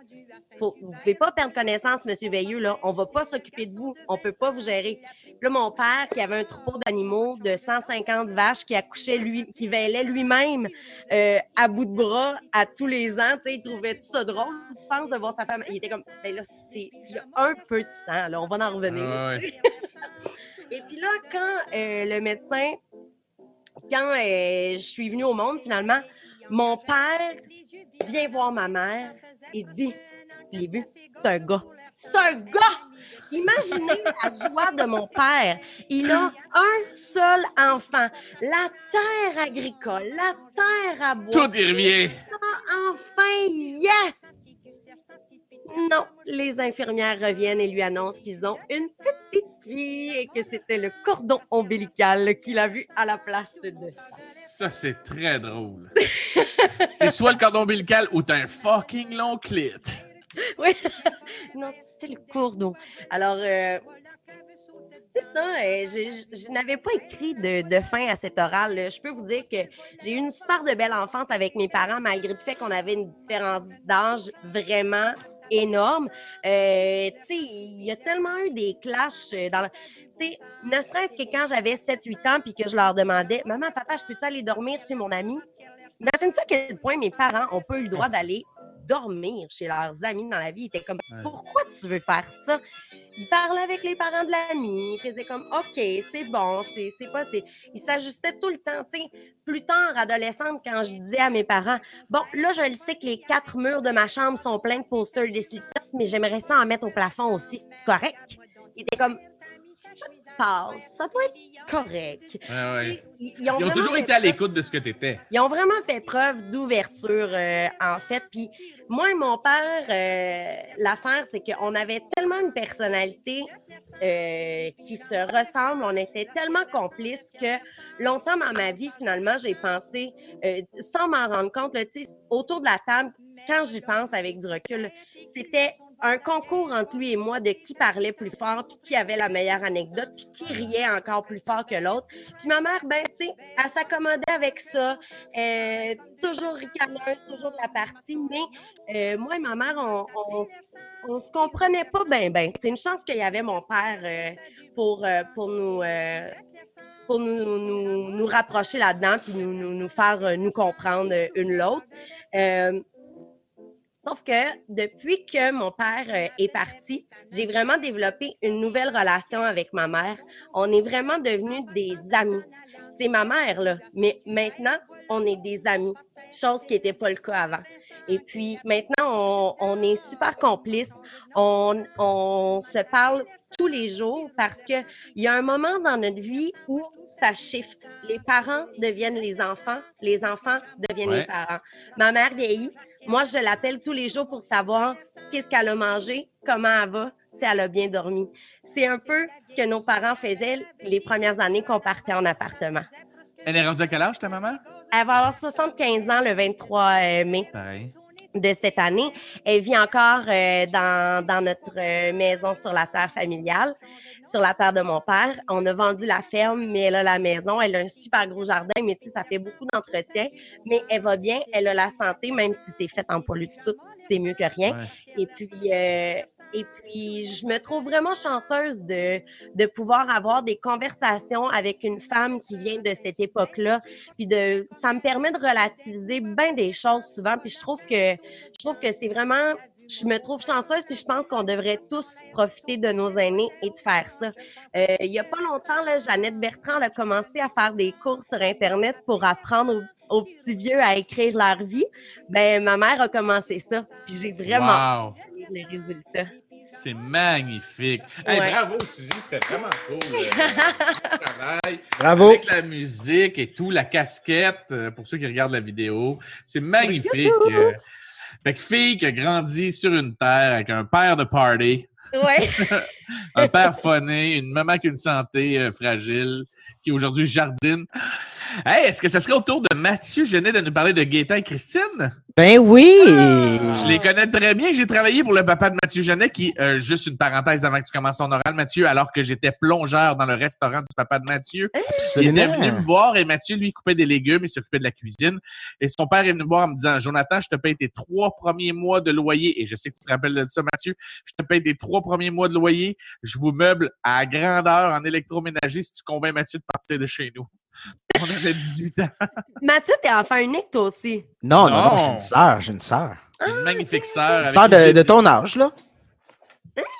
Faut, Vous ne pouvez pas perdre connaissance, Monsieur Veilleux, là. On ne va pas s'occuper de vous. On ne peut pas vous gérer. Puis là, mon père, qui avait un troupeau d'animaux de 150 vaches, qui accouchait lui, qui veillait lui-même euh, à bout de bras à tous les ans, tu sais, il trouvait tout ça drôle, tu penses, de voir sa femme. Il était comme, ben là, c'est, un peu de sang, là, on va en revenir. Ouais. (laughs) Et puis là, quand euh, le médecin, quand euh, je suis venue au monde, finalement, mon père vient voir ma mère et dit Je l'ai vu, c'est un gars. C'est un gars! Imaginez la joie de mon père. Il a un seul enfant. La terre agricole, la terre à bois. Tout y revient. Enfin, yes! Non, les infirmières reviennent et lui annoncent qu'ils ont une petite fille et que c'était le cordon ombilical qu'il a vu à la place de Ça, c'est très drôle. (laughs) c'est soit le cordon ombilical ou t'as un fucking long clit. (laughs) Oui, non, c'était le cordon. Alors, euh, c'est ça, euh, je, je- je n'avais pas écrit de, de fin à cet oral. là. Je peux vous dire que j'ai eu une super de belle enfance avec mes parents, malgré le fait qu'on avait une différence d'âge vraiment énorme. Euh, tu sais, il y a tellement eu des clashs euh, dans sais, ne serait-ce que quand j'avais 7-8 ans puis que je leur demandais « Maman, papa, je peux-tu aller dormir chez mon ami? » Imagine-tu à quel point mes parents ont pas eu le droit d'aller dormir chez leurs amis dans la vie. Ils étaient comme. Pourquoi tu veux faire ça? Ils parlaient avec les parents de l'ami, ils faisaient comme OK, c'est bon, c'est c'est pas. c'est- Ils s'ajustaient tout le temps. Tu sais, plus tard, adolescente, quand je disais à mes parents Bon, là, je le sais que les quatre murs de ma chambre sont pleins de posters de Slipknot, mais j'aimerais ça en mettre au plafond aussi, c'est correct? Ils étaient comme Ça passe, ça doit être correct. Ouais. Ils, ils Ils ont toujours été à l'écoute de ce que t'étais. ils ont vraiment fait preuve d'ouverture, euh, en fait. Puis moi et mon père, euh, l'affaire, c'est qu'on avait tellement une personnalité euh, qui se ressemble, on était tellement complices que longtemps dans ma vie, finalement, j'ai pensé, sans m'en rendre compte, là, tu autour de la table, quand j'y pense avec du recul, c'était un concours entre lui et moi de qui parlait plus fort, puis qui avait la meilleure anecdote, puis qui riait encore plus fort que l'autre. Puis ma mère, ben, tu sais, elle s'accommodait avec ça. Euh, toujours ricaneuse, toujours de la partie. Mais euh, moi et ma mère, on, on, se comprenait pas bien, ben. C'est une chance qu'il y avait mon père euh, pour, pour nous. pour nous, nous, nous rapprocher là-dedans, puis nous, nous, nous faire nous comprendre une l'autre. Sauf que depuis que mon père euh, est parti, j'ai vraiment développé une nouvelle relation avec ma mère. On est vraiment devenus des amis. C'est ma mère, là. Mais maintenant, on est des amis, chose qui n'était pas le cas avant. Et puis maintenant, on, on est super complices. On, on se parle tous les jours parce qu'il y a un moment dans notre vie où ça shift. Les parents deviennent les enfants, les enfants deviennent Ouais. les parents. Ma mère vieillit. Moi, je l'appelle tous les jours pour savoir qu'est-ce qu'elle a mangé, comment elle va, si elle a bien dormi. C'est un peu ce que nos parents faisaient les premières années qu'on partait en appartement. Elle est rendue à quel âge, ta maman? Elle va avoir 75 ans le 23 euh, mai Pareil. de cette année. Elle vit encore euh, dans, dans notre euh, maison sur la terre familiale, sur la terre de mon père. On a vendu la ferme, mais elle a la maison. Elle a un super gros jardin, mais tu sais, ça fait beaucoup d'entretien. Mais elle va bien, elle a la santé, même si c'est fait en poilu de c'est mieux que rien. Ouais. Et puis, euh, et puis, je me trouve vraiment chanceuse de, de pouvoir avoir des conversations avec une femme qui vient de cette époque-là. Puis de, ça me permet de relativiser bien des choses souvent. Puis je trouve que, je trouve que c'est vraiment, je me trouve chanceuse. Puis je pense qu'on devrait tous profiter de nos aînés et de faire ça. Euh, il y a pas longtemps, là, Jeannette Bertrand a commencé à faire des cours sur Internet pour apprendre aux, aux petits vieux à écrire leur vie. Ben, ma mère a commencé ça. Puis j'ai vraiment Wow. les résultats. C'est magnifique. Hey, Ouais. bravo, Suzy, c'était vraiment cool. euh, (laughs) travail. Bravo. Avec la musique et tout, la casquette, euh, pour ceux qui regardent la vidéo. C'est magnifique. Fait que fille qui a grandi sur une terre avec un père de party, Ouais. (laughs) un père phoné, une maman qui a une santé euh, fragile, qui aujourd'hui jardine. Hey, est-ce que ça serait au tour de Mathieu Genet de nous parler de Gaétan et Christine? Ben oui! Je les connais très bien. J'ai travaillé pour le papa de Mathieu Genet, qui, euh, juste une parenthèse avant que tu commences ton oral, Mathieu, alors que j'étais plongeur dans le restaurant du papa de Mathieu. Il était venu me voir et Mathieu, lui, coupait des légumes, il s'occupait de la cuisine. Et son père est venu me voir en me disant Jonathan, je te paye tes trois premiers mois de loyer. Et je sais que tu te rappelles de ça, Mathieu. Je te paye tes trois premiers mois de loyer. Je vous meuble à grandeur en électroménager si tu convaincs Mathieu de partir de chez nous. (laughs) On avait 18 ans. Mathieu, t'es enfant unique, toi aussi. Non, non, non, Non. j'ai une sœur, j'ai une sœur. Une magnifique sœur. Une sœur de, ton âge, là.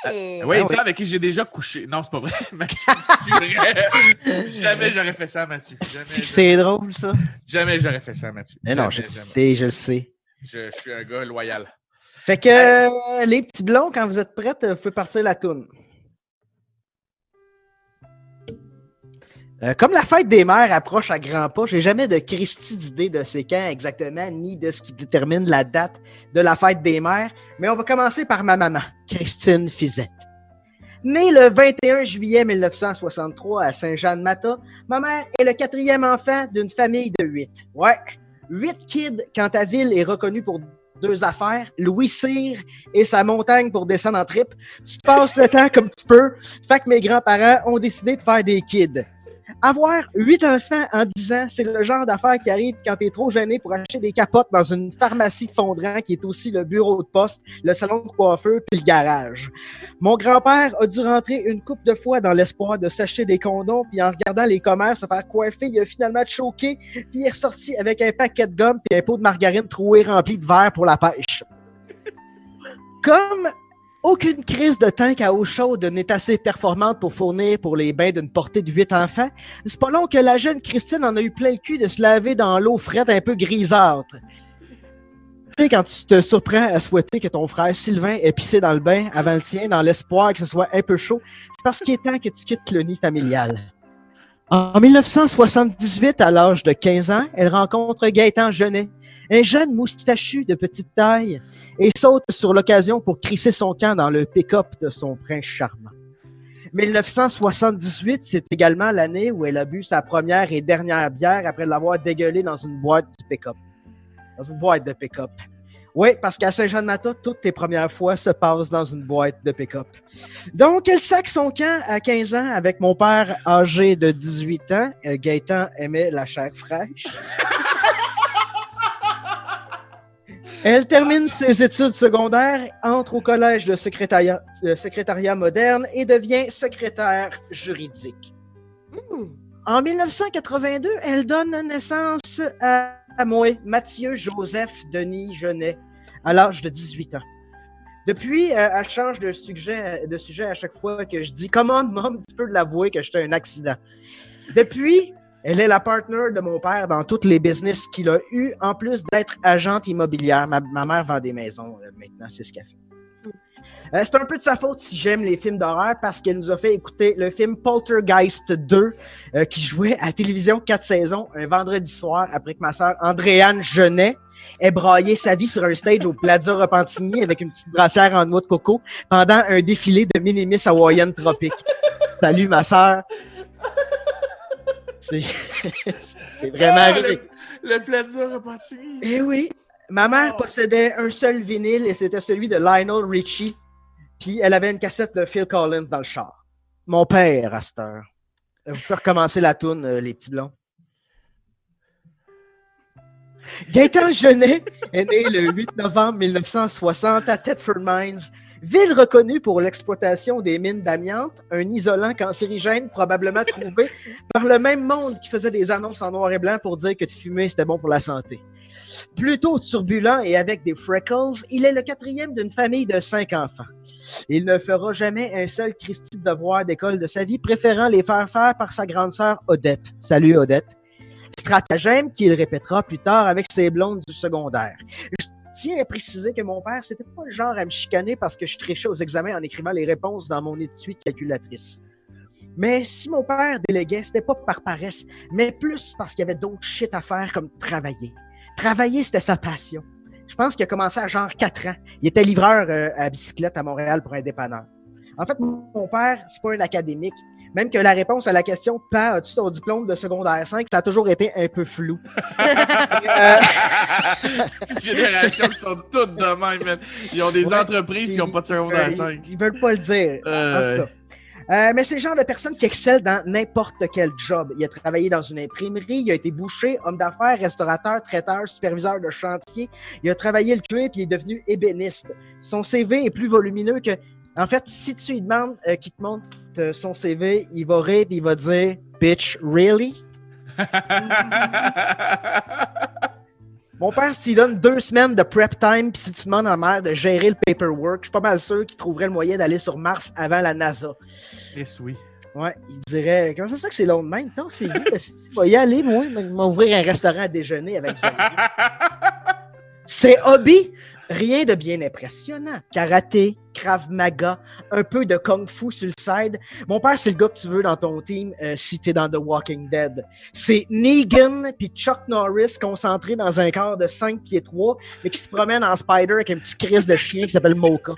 Hey. Oui, Ah une oui. sœur avec qui j'ai déjà couché. Non, c'est pas vrai. (laughs) Mathieu. (laughs) Jamais j'aurais fait ça, Mathieu. C'est drôle, ça. jamais j'aurais fait ça, Mathieu. Mais non, Jamais, je le sais, je le sais. Je, je suis un gars loyal. Fait que euh, les petits blonds, quand vous êtes prêtes, euh, vous pouvez partir la toune. Euh, comme la fête des mères approche à grands pas, j'ai jamais de Christie d'idée de c'est quand exactement, ni de ce qui détermine la date de la fête des mères, mais on va commencer par ma maman, Christine Fizette. Née le 21 juillet 1963 à Saint-Jean-de-Mata, ma mère est le quatrième enfant d'une famille de huit. Ouais, huit kids quand ta ville est reconnue pour deux affaires, Louis Cyr et sa montagne pour descendre en trip. Tu passes le temps comme tu peux. Fait que mes grands-parents ont décidé de faire des kids. Avoir huit enfants en 10 ans, c'est le genre d'affaire qui arrive quand t'es trop gêné pour acheter des capotes dans une pharmacie de Fondran qui est aussi le bureau de poste, le salon de coiffeur puis le garage. Mon grand-père a dû rentrer une couple de fois dans l'espoir de s'acheter des condoms puis en regardant les commerces se faire coiffer, il a finalement choqué puis il est ressorti avec un paquet de gomme puis un pot de margarine troué rempli de verre pour la pêche. Comme aucune crise de tank à eau chaude n'est assez performante pour fournir pour les bains d'une portée de huit enfants, c'est pas long que la jeune Christine en a eu plein le cul de se laver dans l'eau frette un peu grisâtre. Tu sais, quand tu te surprends à souhaiter que ton frère Sylvain ait pissé dans le bain avant le tien, dans l'espoir que ce soit un peu chaud, c'est parce qu'il est temps que tu quittes le nid familial. En 1978, à l'âge de 15 ans, elle rencontre Gaëtan Genet, un jeune moustachu de petite taille, et saute sur l'occasion pour crisser son camp dans le pick-up de son prince charmant. 1978, c'est également l'année où elle a bu sa première et dernière bière après l'avoir dégueulé dans une boîte de pick-up. Dans une boîte de pick-up. Oui, parce qu'à Saint-Jean-de-Mata, toutes tes premières fois se passent dans une boîte de pick-up. Donc, elle sac son camp à 15 ans avec mon père âgé de 18 ans. Euh, Gaëtan aimait la chair fraîche. (laughs) Elle termine ses études secondaires, entre au collège de secrétariat, de secrétariat moderne et devient secrétaire juridique. En 1982, elle donne naissance à, à moi, Mathieu Joseph Denis Genet, à l'âge de 18 ans. Depuis, euh, elle change de sujet, de sujet à chaque fois que je dis Comment, mom, tu peux l'avouer que j'étais un accident. Depuis, elle est la partner de mon père dans tous les business qu'il a eu, en plus d'être agente immobilière. Ma, mère vend des maisons euh, maintenant, c'est ce qu'elle fait. Euh, c'est un peu de sa faute si j'aime les films d'horreur parce qu'elle nous a fait écouter le film Poltergeist 2 euh, qui jouait à télévision 4 saisons un vendredi soir après que ma sœur Andréane Genet ait braillé sa vie sur un stage au Plaza Repentigny avec une petite brassière en noix de coco pendant un défilé de Minimis hawaïenne tropique. Salut ma sœur. (laughs) C'est vraiment Ah, le, le plaisir repentigny. Eh oui. Ma mère possédait un seul vinyle et c'était celui de Lionel Richie. Puis elle avait une cassette de Phil Collins dans le char. Mon père, à cette heure. Vous pouvez recommencer la toune, euh, les petits blonds. Gaëtan Genet est né le 8 novembre 1960 à Thetford Mines, ville reconnue pour l'exploitation des mines d'amiante, un isolant cancérigène probablement trouvé (laughs) par le même monde qui faisait des annonces en noir et blanc pour dire que de fumer c'était bon pour la santé. Plutôt turbulent et avec des freckles, il est le quatrième d'une famille de cinq enfants. Il ne fera jamais un seul Christy de devoir d'école de sa vie, préférant les faire faire par sa grande sœur Odette. Salut Odette. Stratagème qu'il répétera plus tard avec ses blondes du secondaire. Tiens à préciser que mon père, c'était pas le genre à me chicaner parce que je trichais aux examens en écrivant les réponses dans mon étui calculatrice. Mais si mon père déléguait, c'était pas par paresse, mais plus parce qu'il y avait d'autres shit à faire comme travailler. Travailler, c'était sa passion. Je pense qu'il a commencé à genre 4 ans. Il était livreur euh, à bicyclette à Montréal pour un dépanneur. En fait, mon père, c'est pas un académique. Même que la réponse à la question « Pa, as-tu ton diplôme de secondaire 5? » ça a toujours été un peu flou. (laughs) Euh, C'est une génération qui sont toutes de même, man. Ils ont des Ouais, entreprises qui n'ont pas de secondaire euh, 5. Ils, ils veulent pas le dire. En Euh. tout cas. Euh, mais c'est le genre de personne qui excelle dans n'importe quel job. Il a travaillé dans une imprimerie, il a été boucher, homme d'affaires, restaurateur, traiteur, superviseur de chantier. Il a travaillé le cuir puis il est devenu ébéniste. Son CV est plus volumineux que. En fait, si tu lui demandes euh, qu'il te montre son CV, il va rire puis il va dire Bitch, really? (laughs) Mon père, s'il donne deux semaines de prep time, puis si tu demandes à ma mère de gérer le paperwork, je suis pas mal sûr qu'il trouverait le moyen d'aller sur Mars avant la NASA. Yes, oui. Ouais, il dirait Comment ça se fait que c'est long de même? Non, c'est lui, mais si tu vas y aller, moi, m'ouvrir un restaurant à déjeuner avec vous. Ses (laughs) hobbies, rien de bien impressionnant. Karaté, Krav Maga, un peu de Kung Fu sur le side. Mon père, c'est le gars que tu veux dans ton team euh, si t'es dans The Walking Dead. C'est Negan puis Chuck Norris concentrés dans un corps de 5 pieds 3, mais qui se promène en spider avec un petit crise de chien qui s'appelle Mocha.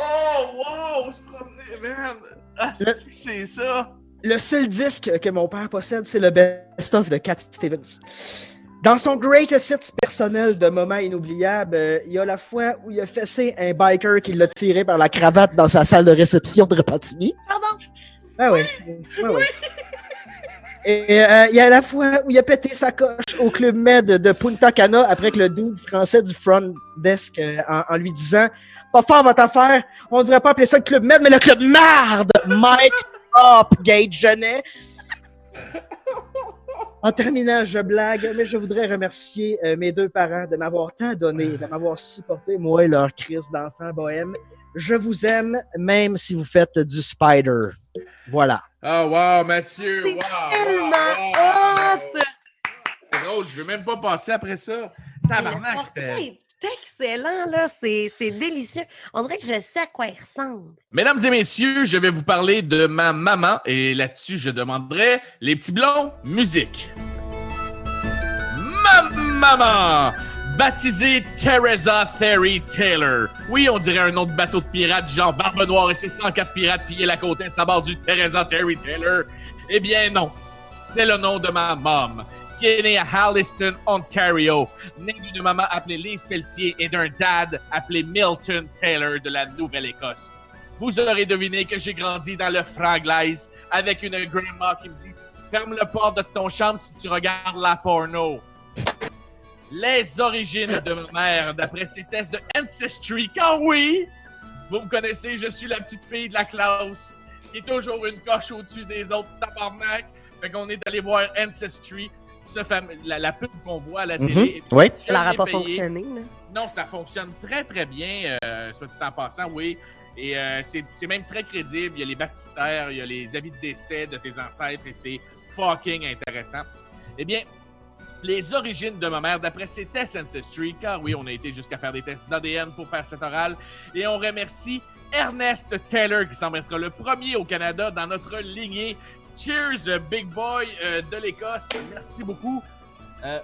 Oh, wow! Se promenait, man! Ah, c'est ça! Le seul disque que mon père possède, c'est le best-of de Cat Stevens. Dans son greatest hits personnel de moments inoubliables, euh, il y a la fois où il a fessé un biker qui l'a tiré par la cravate dans sa salle de réception de Repentigny. Pardon? Ah oui. Ouais. Et euh, il y a la fois où il a pété sa coche au club med de Punta Cana après que le dude français du front desk euh, en, en lui disant Pas fort votre affaire, on devrait pas appeler ça le club med, mais le club marde! Mike up, Gage Genet. En terminant, je blague, mais je voudrais remercier euh, mes deux parents de m'avoir tant donné, de m'avoir supporté, moi et leur crise d'enfant bohème. Je vous aime, même si vous faites du spider. Voilà. Oh, wow, Mathieu! C'est Wow! tellement wow, wow. hot! C'est drôle, je veux même pas passer après ça. Tabarnak, c'était. Excellent, là. C'est délicieux. On dirait que je sais à quoi il ressemble. Mesdames et messieurs, je vais vous parler de ma maman et là-dessus, je demanderai les petits blonds, musique. Ma maman, baptisée Teresa Theory Taylor. Oui, on dirait un nom de bateau de pirate, genre Barbe Noire et ses 104 pirates pillés la côte à bord du Teresa Terry Taylor. Eh bien non, c'est le nom de ma mom, qui est née à Halliston, Ontario, née d'une maman appelée Lise Pelletier et d'un dad appelé Milton Taylor de la Nouvelle-Écosse. Vous aurez deviné que j'ai grandi dans le Fraglaise avec une grandma qui me dit Ferme le port de ton chambre si tu regardes la porno. Les origines de ma mère, d'après ses tests de Ancestry, car oui, vous me connaissez, je suis la petite fille de la classe qui est toujours une coche au-dessus des autres tabarnak. Fait qu'on est allé voir Ancestry, ce la, la pub qu'on voit à la Mhm. télé. Oui. Ça n'aura pas payé. fonctionné, là. Non, ça fonctionne très très bien, euh, soit dit en passant, oui. Et euh, c'est c'est même très crédible. Il y a les baptistères, il y a les avis de décès de tes ancêtres et c'est fucking intéressant. Eh bien, les origines de ma mère, d'après ses tests Ancestry, car oui, on a été jusqu'à faire des tests d'ADN pour faire cet oral, et on remercie Ernest Taylor qui semble être le premier au Canada dans notre lignée. Cheers, euh, big boy euh, de l'Écosse. Merci beaucoup. Euh,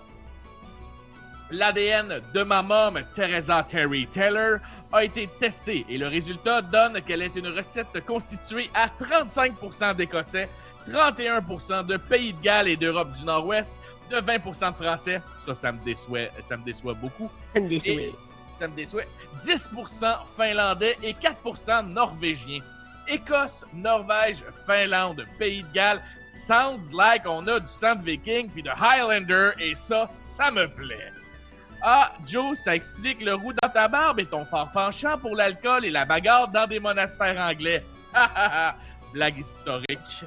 L'ADN de ma mom, Teresa Terry Taylor, a été testé et le résultat donne qu'elle est une recette constituée à 35% d'Écossais, 31% de Pays de Galles et d'Europe du Nord-Ouest, de 20% de Français. Ça, ça me déçoit, ça me déçoit beaucoup. Ça me déçoit. Et- ça me déçoit. 10% Finlandais et 4% Norvégiens. Écosse, Norvège, Finlande, Pays de Galles. Sounds like on a du sang de viking puis de Highlander et ça, ça me plaît. Ah, Joe, ça explique le roux dans ta barbe et ton fort penchant pour l'alcool et la bagarre dans des monastères anglais. Blague historique.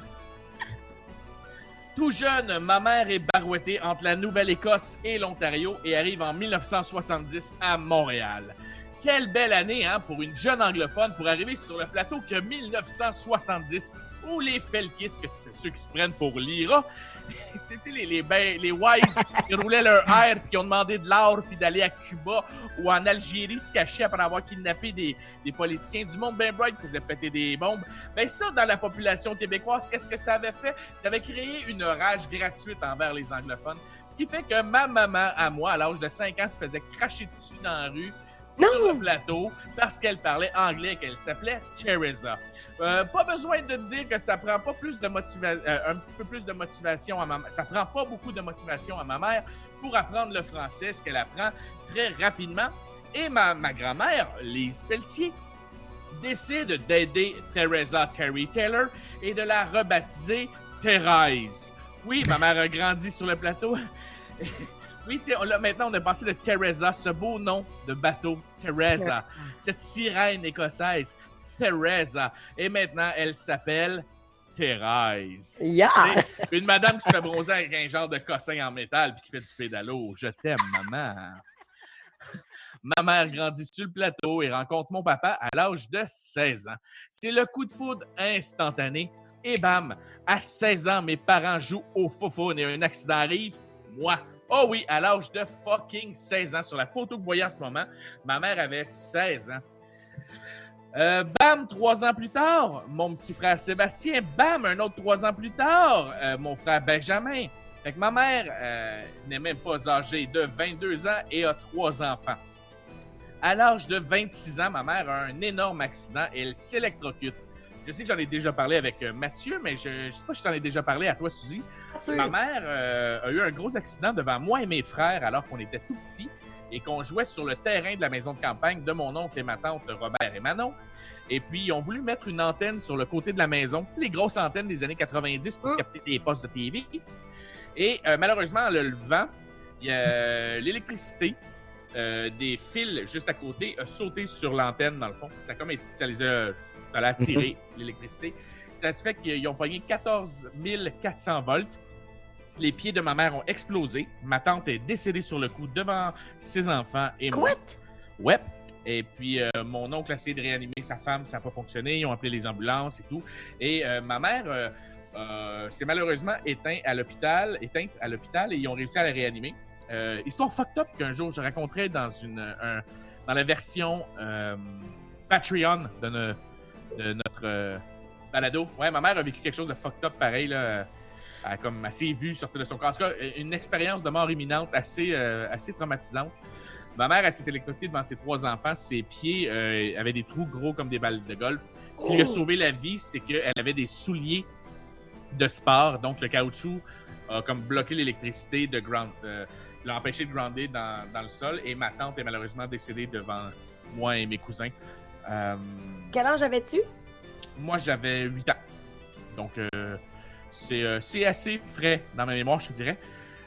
Tout jeune, ma mère est barouettée entre la Nouvelle-Écosse et l'Ontario et arrive en 1970 à Montréal. Quelle belle année hein, pour une jeune anglophone pour arriver sur le plateau que 1970 où les Felkis, que ceux qui se prennent pour l'IRA, (laughs) les, les, ben- les Wise (laughs) qui roulaient leur air puis qui ont demandé de l'or puis d'aller à Cuba ou en Algérie se cacher après avoir kidnappé des, des politiciens du monde ben bright qui faisaient péter des bombes. Ben ça, dans la population québécoise, qu'est-ce que ça avait fait? Ça avait créé une rage gratuite envers les anglophones. Ce qui fait que ma maman, à moi, à l'âge de 5 ans, se faisait cracher dessus dans la rue sur le plateau parce qu'elle parlait anglais et qu'elle s'appelait Teresa. Euh, pas besoin de dire que ça prend pas plus de motivation, un petit peu plus de motivation à ma. Ça prend pas beaucoup de motivation à ma mère pour apprendre le français, ce qu'elle apprend très rapidement. Et ma, ma grand-mère, Lise Pelletier, décide d'aider Teresa Terry Taylor et de la rebaptiser Thérèse. Oui, ma mère a grandi sur le plateau. (laughs) Oui, tiens, on maintenant, on a passé de Teresa, ce beau nom de bateau, Teresa, cette sirène écossaise, Teresa. Et maintenant, elle s'appelle Thérèse. Yes! Une madame qui se fait bronzer avec un genre de cossin en métal puis qui fait du pédalo. Je t'aime, maman. Ma mère grandit sur le plateau et rencontre mon papa à l'âge de 16 ans. C'est le coup de foudre instantané. Et bam, à 16 ans, mes parents jouent au faux et un accident arrive. Moi. Oh oui, à l'âge de fucking 16 ans. Sur la photo que vous voyez en ce moment, ma mère avait 16 ans. Euh, bam, trois ans plus tard, mon petit frère Sébastien. Bam, un autre trois ans plus tard, euh, mon frère Benjamin. Fait que ma mère euh, n'est même pas âgée de 22 ans et a trois enfants. À l'âge de 26 ans, ma mère a un énorme accident et elle s'électrocute. Je sais que j'en ai déjà parlé avec euh, Mathieu, mais je ne sais pas si je t'en ai déjà parlé à toi, Suzy. sûr. Ma mère euh, a eu un gros accident devant moi et mes frères alors qu'on était tout petits et qu'on jouait sur le terrain de la maison de campagne de mon oncle et ma tante Robert et Manon. Et puis, ils ont voulu mettre une antenne sur le côté de la maison. Tu sais, les grosses antennes des années 90 pour capter des postes de TV. Et euh, malheureusement, en le levant, l'électricité euh, des fils juste à côté a sauté sur l'antenne, dans le fond. Ça, a comme, ça les a, ça l'a attiré, l'électricité. Ça se fait qu'ils ont pogné 14 400 volts. Les pieds de ma mère ont explosé. Ma tante est décédée sur le coup devant ses enfants et moi. Ouais. Et puis, euh, mon oncle a essayé de réanimer sa femme, ça n'a pas fonctionné. Ils ont appelé les ambulances et tout. Et euh, ma mère euh, euh, s'est malheureusement éteinte à l'hôpital, éteinte à l'hôpital et ils ont réussi à la réanimer. Euh, histoire fucked up qu'un jour je raconterai dans une un- dans la version euh, Patreon de, no- de notre euh, balado. Ouais, ma mère a vécu quelque chose de fucked up pareil là. Elle a comme assez vu sortir de son corps. En tout cas, une expérience de mort imminente assez, euh, assez traumatisante. Ma mère, elle s'est électrocutée devant ses trois enfants. Ses pieds avaient des trous gros comme des balles de golf. Ce qui lui a Oh. sauvé la vie, c'est qu'elle avait des souliers de sport. Donc, le caoutchouc a comme bloqué l'électricité de ground, euh, l'a empêché de grounder dans, dans le sol. Et ma tante est malheureusement décédée devant moi et mes cousins. Euh, Quel âge avais-tu? moi, j'avais 8 ans. Donc, euh, c'est euh, c'est assez frais dans ma mémoire, je te dirais.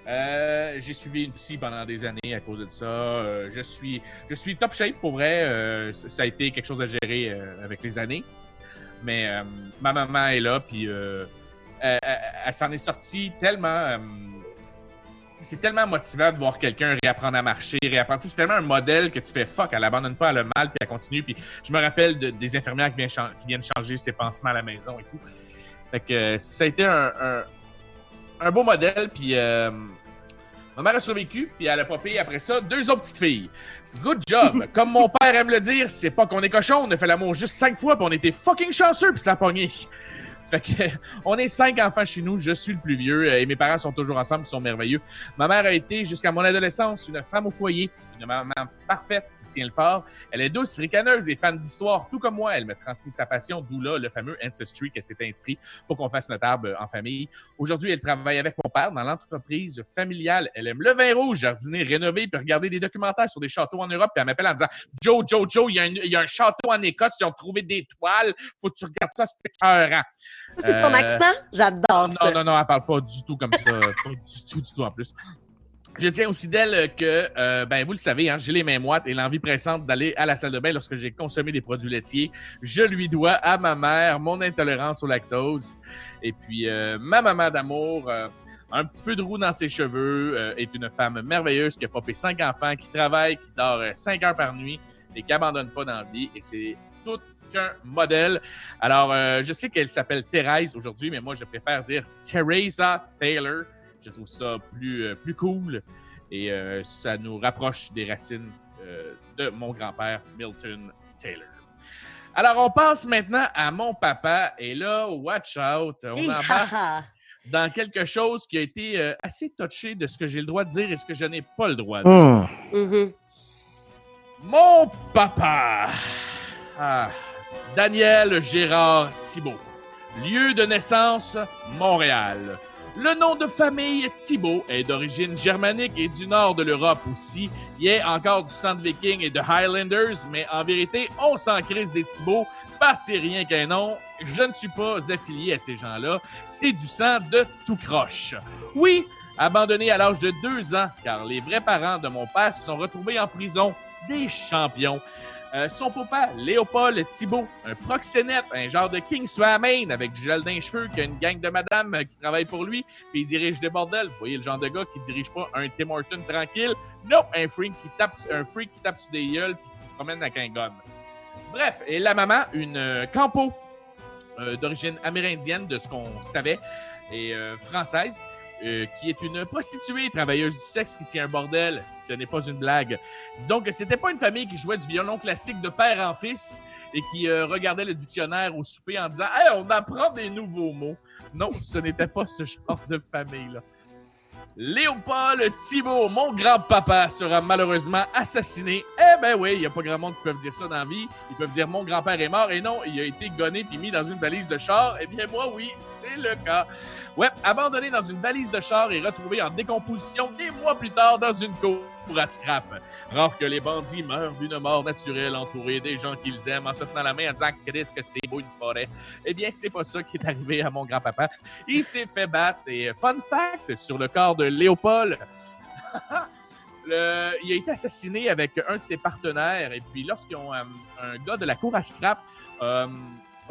Euh, j'ai suivi une psy pendant des années à cause de ça. Euh, je, suis, je suis top shape pour vrai. Euh, ça a été quelque chose à gérer avec les années. Mais ma maman est là, puis elle, elle- elle s'en est sortie tellement. C'est tellement motivant de voir quelqu'un réapprendre à marcher, réapprendre. C'est tellement un modèle que tu fais fuck, elle abandonne pas, elle a mal, puis elle continue. Puis je me rappelle de- des infirmières qui viennent, qui viennent changer ses pansements à la maison et tout. Fait que euh, ça a été un, un, un beau modèle, puis euh, ma mère a survécu, puis elle a popé après ça deux autres petites filles. Good job! (laughs) Comme mon père aime le dire, c'est pas qu'on est cochon, on a fait l'amour juste cinq fois, puis on était fucking chanceux, puis ça a pogné. Fait que, (laughs) on est cinq enfants chez nous, je suis le plus vieux euh, et mes parents sont toujours ensemble, ils sont merveilleux. Ma mère a été jusqu'à mon adolescence une femme au foyer, une maman parfaite qui tient le fort. Elle est douce, ricaneuse et fan d'histoire, tout comme moi. Elle me transmet sa passion, d'où là le fameux Ancestry qu'elle s'est inscrit pour qu'on fasse notre arbre en famille. Aujourd'hui, elle travaille avec mon père dans l'entreprise familiale. Elle aime le vin rouge, jardiner, rénover, puis regarder des documentaires sur des châteaux en Europe. Puis elle m'appelle en disant Joe, Joe, Joe, il y, a un, il y a un château en Écosse, ils ont trouvé des toiles. Faut que tu regardes ça, c'était écœurant. C'est son Euh, accent? J'adore non, ça. non, non, elle parle pas du tout comme ça. pas du tout, du tout en plus. Je tiens aussi d'elle que, euh, ben, vous le savez, hein, j'ai les mains moites et l'envie pressante d'aller à la salle de bain lorsque j'ai consommé des produits laitiers. Je lui dois à ma mère mon intolérance au lactose. Et puis, euh, ma maman d'amour, euh, un petit peu de roux dans ses cheveux, est une femme merveilleuse qui a popé cinq enfants, qui travaille, qui dort cinq heures par nuit et qui abandonne pas dans la vie. Et c'est tout qu'un modèle. Alors, je sais qu'elle s'appelle Thérèse aujourd'hui, mais moi, je préfère dire Teresa Taylor. Je trouve ça plus, euh, plus cool et euh, ça nous rapproche des racines euh, de mon grand-père, Milton Taylor. Alors, on passe maintenant à mon papa. Et là, watch out, on embarque dans quelque chose qui a été euh, assez touché de ce que j'ai le droit de dire et ce que je n'ai pas le droit de dire. Mhm. Mon papa. Ah, Daniel Gérard Thibault. Lieu de naissance, Montréal. Le nom de famille Thibault est d'origine germanique et du nord de l'Europe aussi. Il y a encore du sang de viking et de Highlanders, mais en vérité, on s'en crise des Thibault que c'est rien qu'un nom. Je ne suis pas affilié à ces gens-là. C'est du sang de tout croche. Oui, abandonné à l'âge de deux ans, car les vrais parents de mon père se sont retrouvés en prison. Des champions. Euh, son papa, Léopold Thibault, un proxénète, un genre de King Swamain avec du gel cheveux, qui a une gang de madame euh, qui travaille pour lui, puis il dirige des bordels. Vous voyez le genre de gars qui dirige pas un Tim Horton tranquille. Non, un freak qui tape, un freak qui tape sur des gueules puis qui se promène avec un gun. Bref, et la maman, une euh, campo d'origine amérindienne, de ce qu'on savait, et française, euh, qui est une prostituée travailleuse du sexe qui tient un bordel. Ce n'est pas une blague. Disons que c'était pas une famille qui jouait du violon classique de père en fils et qui euh, regardait le dictionnaire au souper en disant Hey, on apprend des nouveaux mots. Non, ce n'était pas ce genre de famille-là. Léopold Thibault, mon grand-papa, sera malheureusement assassiné. Eh ben oui, il n'y a pas grand monde qui peuvent dire ça dans la vie. Ils peuvent dire mon grand-père est mort et non, il a été gonné puis mis dans une valise de char. Eh bien moi, oui, c'est le cas. Ouais, abandonné dans une valise de char et retrouvé en décomposition des mois plus tard dans une cour à scrap. Rare que les bandits meurent d'une mort naturelle entourés des gens qu'ils aiment en se tenant la main en disant qu'est-ce que c'est beau une forêt. Eh bien, c'est pas ça qui est arrivé à mon grand-papa. Il s'est fait battre et fun fact sur le corps de Léopold. (laughs) Il a été assassiné avec un de ses partenaires et puis lorsqu'ils ont euh, un gars de la cour à scrap euh,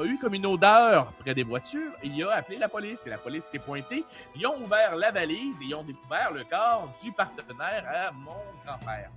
a eu comme une odeur près des voitures, il a appelé la police et la police s'est pointée. Ils ont ouvert la valise et ils ont découvert le corps du partenaire à mon grand-père.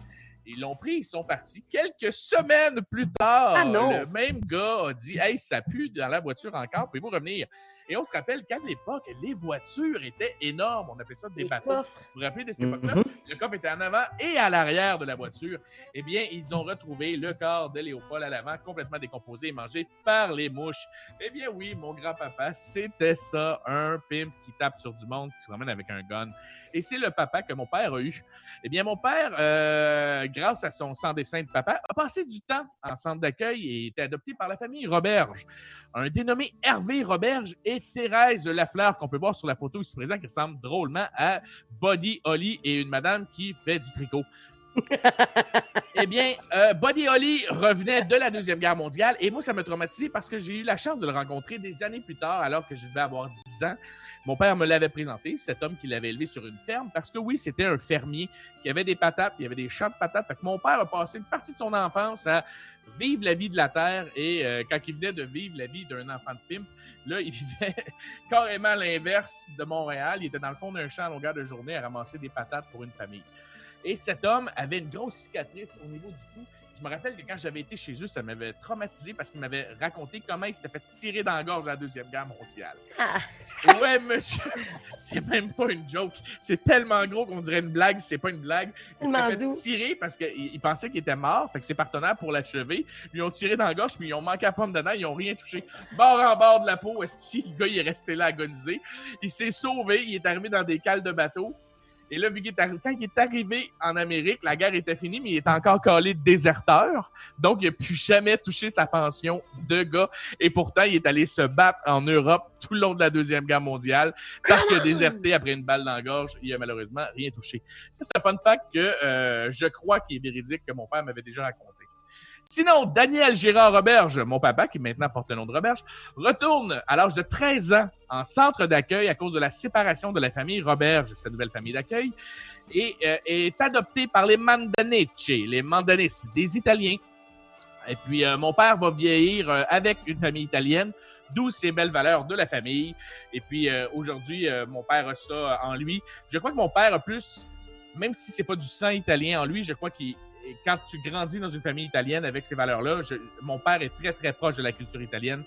Ils l'ont pris, ils sont partis. Quelques semaines plus tard, Ah le même gars a dit Hey, ça pue dans la voiture encore, pouvez-vous revenir? Et on se rappelle qu'à l'époque, les voitures étaient énormes. On appelait ça des Les bateaux. coffres. Vous vous rappelez de cette époque-là? Mhm. Le coffre était en avant et à l'arrière de la voiture. Eh bien, ils ont retrouvé le corps de Léopold à l'avant, complètement décomposé et mangé par les mouches. Eh bien, oui, mon grand-papa, c'était ça, un pimp qui tape sur du monde, qui se ramène avec un gun. Et c'est le papa que mon père a eu. Eh bien, mon père, euh, grâce à son sans dessin de papa, a passé du temps en centre d'accueil et était adopté par la famille Roberge. Un dénommé Hervé Roberge et Thérèse Lafleur, qu'on peut voir sur la photo ici présent, qui ressemble drôlement à Buddy Holly et une madame qui fait du tricot. (laughs) eh bien, euh, Buddy Holly revenait de la Deuxième Guerre mondiale et moi, ça m'a traumatisé parce que j'ai eu la chance de le rencontrer des années plus tard, alors que je devais avoir 10 ans. Mon père me l'avait présenté, cet homme qui l'avait élevé sur une ferme, parce que oui, c'était un fermier qui avait des patates, il y avait des champs de patates. Fait que mon père a passé une partie de son enfance à vivre la vie de la terre et euh, quand il venait de vivre la vie d'un enfant de pimp, là, il (laughs) vivait carrément l'inverse de Montréal. Il était dans le fond d'un champ à longueur de journée à ramasser des patates pour une famille. Et cet homme avait une grosse cicatrice au niveau du cou. Je me rappelle que quand j'avais été chez eux, ça m'avait traumatisé parce qu'il m'avait raconté comment il s'était fait tirer dans la gorge à la Deuxième Guerre mondiale. Ah. Ouais, monsieur, c'est même pas une joke. C'est tellement gros qu'on dirait une blague, c'est pas une blague. Il s'était fait tirer parce qu'il il pensait qu'il était mort, fait que ses partenaires, pour l'achever, lui ont tiré dans la gorge, puis ils ont manqué à pomme dedans, ils ont rien touché. Bord en bord de la peau, esti, le gars, il est resté là agonisé. Il s'est sauvé, il est arrivé dans des cales de bateau. Et là, vu qu'il est quand il est arrivé en Amérique, la guerre était finie, mais il est encore collé déserteur. Donc, il n'a plus jamais touché sa pension de gars. Et pourtant, il est allé se battre en Europe tout le long de la Deuxième Guerre mondiale parce a déserté après une balle dans la gorge. Il a malheureusement rien touché. C'est un fun fact que euh, je crois qu'il est véridique, que mon père m'avait déjà raconté. Sinon, Daniel Gérard Roberge, mon papa, qui maintenant porte le nom de Roberge, retourne à l'âge de 13 ans en centre d'accueil à cause de la séparation de la famille Roberge, sa nouvelle famille d'accueil, et euh, est adopté par les Mandanici, les Mandanis, des Italiens. Et puis, euh, mon père va vieillir euh, avec une famille italienne, d'où ces belles valeurs de la famille. Et puis, aujourd'hui, mon père a ça en lui. Je crois que mon père a plus, même si c'est pas du sang italien en lui, je crois qu'il et quand tu grandis dans une famille italienne avec ces valeurs-là, mon père est très, très proche de la culture italienne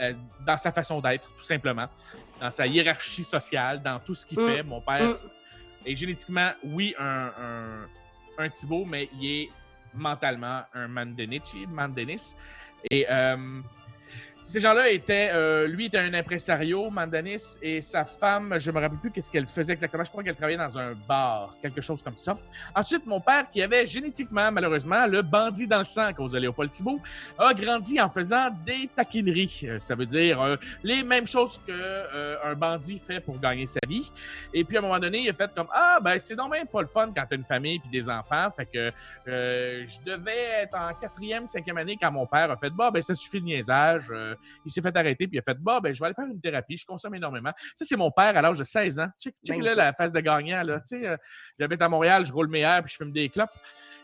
euh, dans sa façon d'être, tout simplement, dans sa hiérarchie sociale, dans tout ce qu'il Mm. fait. Mon père Mm. est génétiquement, oui, un, un, un Thibaut, mais il est mentalement un Mandenici, Mandenis. Et euh, ces gens-là étaient, euh, lui était un impresario, Mandanis, et sa femme, je me rappelle plus qu'est-ce qu'elle faisait exactement. Je crois qu'elle travaillait dans un bar, quelque chose comme ça. Ensuite, mon père, qui avait génétiquement, malheureusement, le bandit dans le sang à cause de Léopold Thibault, a grandi en faisant des taquineries. Euh, Ça veut dire euh, les mêmes choses que euh, un bandit fait pour gagner sa vie. Et puis, à un moment donné, il a fait comme Ah, ben, c'est donc même pas le fun quand t'as une famille puis des enfants. Fait que euh, je devais être en quatrième, cinquième année quand mon père a fait Bah, ben, ça suffit le niaisage. Il s'est fait arrêter puis il a fait Bah, ben, je vais aller faire une thérapie. Je consomme énormément. Ça, c'est mon père à l'âge de 16 ans. Check, check là, la phase de gagnant. Là. Tu sais, euh, j'habite à Montréal, je roule mes airs puis je fume des clopes.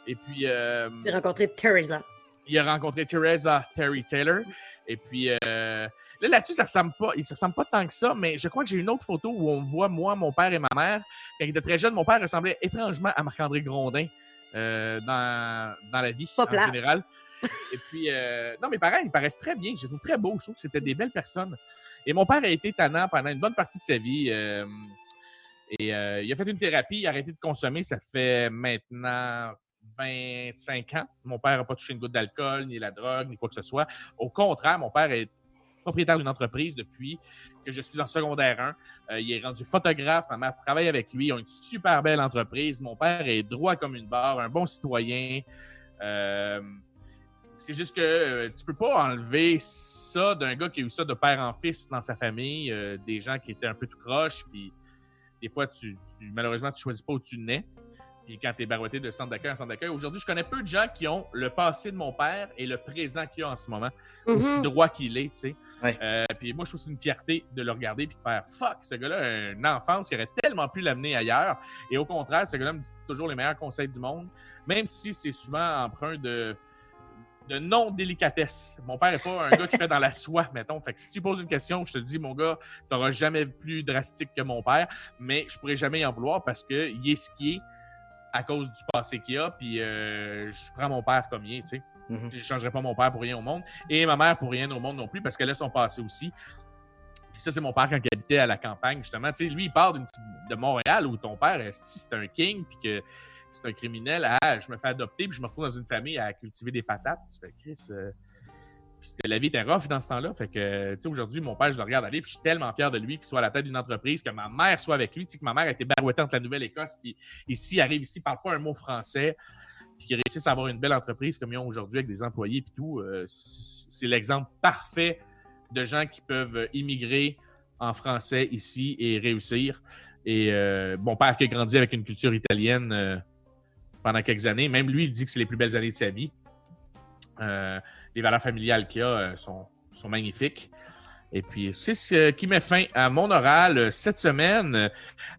Et puis. euh, J'ai rencontré Teresa. il a rencontré Teresa Terry Taylor. Et puis euh, là, là-dessus, ça ressemble pas, il ça ressemble pas tant que ça, mais je crois que j'ai une autre photo où on voit moi, mon père et ma mère. Quand il était très jeune, mon père ressemblait étrangement à Marc-André Grondin euh, dans, dans la vie Pas en général. Et puis, euh, non, mes parents, ils paraissent très bien. Je les trouve très beaux. Je trouve que c'était des belles personnes. Et mon père a été tannant pendant une bonne partie de sa vie. euh, et euh, il a fait une thérapie, il a arrêté de consommer. Ça fait maintenant 25 ans. Mon père n'a pas touché une goutte d'alcool, ni la drogue, ni quoi que ce soit. Au contraire, mon père est propriétaire d'une entreprise depuis que je suis en secondaire 1. Euh, il est rendu photographe. Ma mère travaille avec lui. Ils ont une super belle entreprise. Mon père est droit comme une barre, un bon citoyen. C'est juste que euh, tu peux pas enlever ça d'un gars qui a eu ça de père en fils dans sa famille, euh, des gens qui étaient un peu tout croche, puis des fois, tu, tu- malheureusement, tu choisis pas où tu nais. Puis quand tu es barouetté de centre d'accueil en centre d'accueil, aujourd'hui, je connais peu de gens qui ont le passé de mon père et le présent qu'il a en ce moment, aussi Mhm. droit qu'il est, tu sais. Ouais. Euh, puis moi, je trouve que c'est une fierté de le regarder puis de faire fuck, ce gars-là a une enfance qui aurait tellement pu l'amener ailleurs. Et au contraire, ce gars-là me dit toujours les meilleurs conseils du monde, même si c'est souvent empreint de, de non-délicatesse. Mon père n'est pas un gars qui fait dans la soie, mettons. Fait que si tu poses une question, je te dis, mon gars, tu n'auras jamais plus drastique que mon père, mais je pourrais jamais y en vouloir parce qu'il est ce qu'il est à cause du passé qu'il a, puis euh, je prends mon père comme il est, tu sais. Mhm. Je ne changerai pas mon père pour rien au monde. Et ma mère pour rien au monde non plus, parce qu'elle a son passé aussi. Puis ça, c'est mon père quand il habitait à la campagne, justement. Tu sais, lui, il part d'une petite- de Montréal où ton père, c'est un king, puis que c'est un criminel. Ah, je me fais adopter, puis je me retrouve dans une famille à cultiver des patates. Tu fais, Chris. euh, puis la vie était rough dans ce temps-là. Fait que, tu sais, aujourd'hui, mon père, je le regarde aller, puis je suis tellement fier de lui qu'il soit à la tête d'une entreprise, que ma mère soit avec lui. Tu sais, que ma mère a été barouettée entre la Nouvelle-Écosse, puis ici, arrive ici, parle pas un mot français puis qui réussissent à avoir une belle entreprise comme ils ont aujourd'hui avec des employés et tout, euh, c'est l'exemple parfait de gens qui peuvent immigrer en français ici et réussir. Et euh, mon père qui a grandi avec une culture italienne pendant quelques années, même lui, il dit que c'est les plus belles années de sa vie. Euh, les valeurs familiales qu'il a euh, sont, sont magnifiques. Et puis, c'est ce qui met fin à mon oral euh, cette semaine.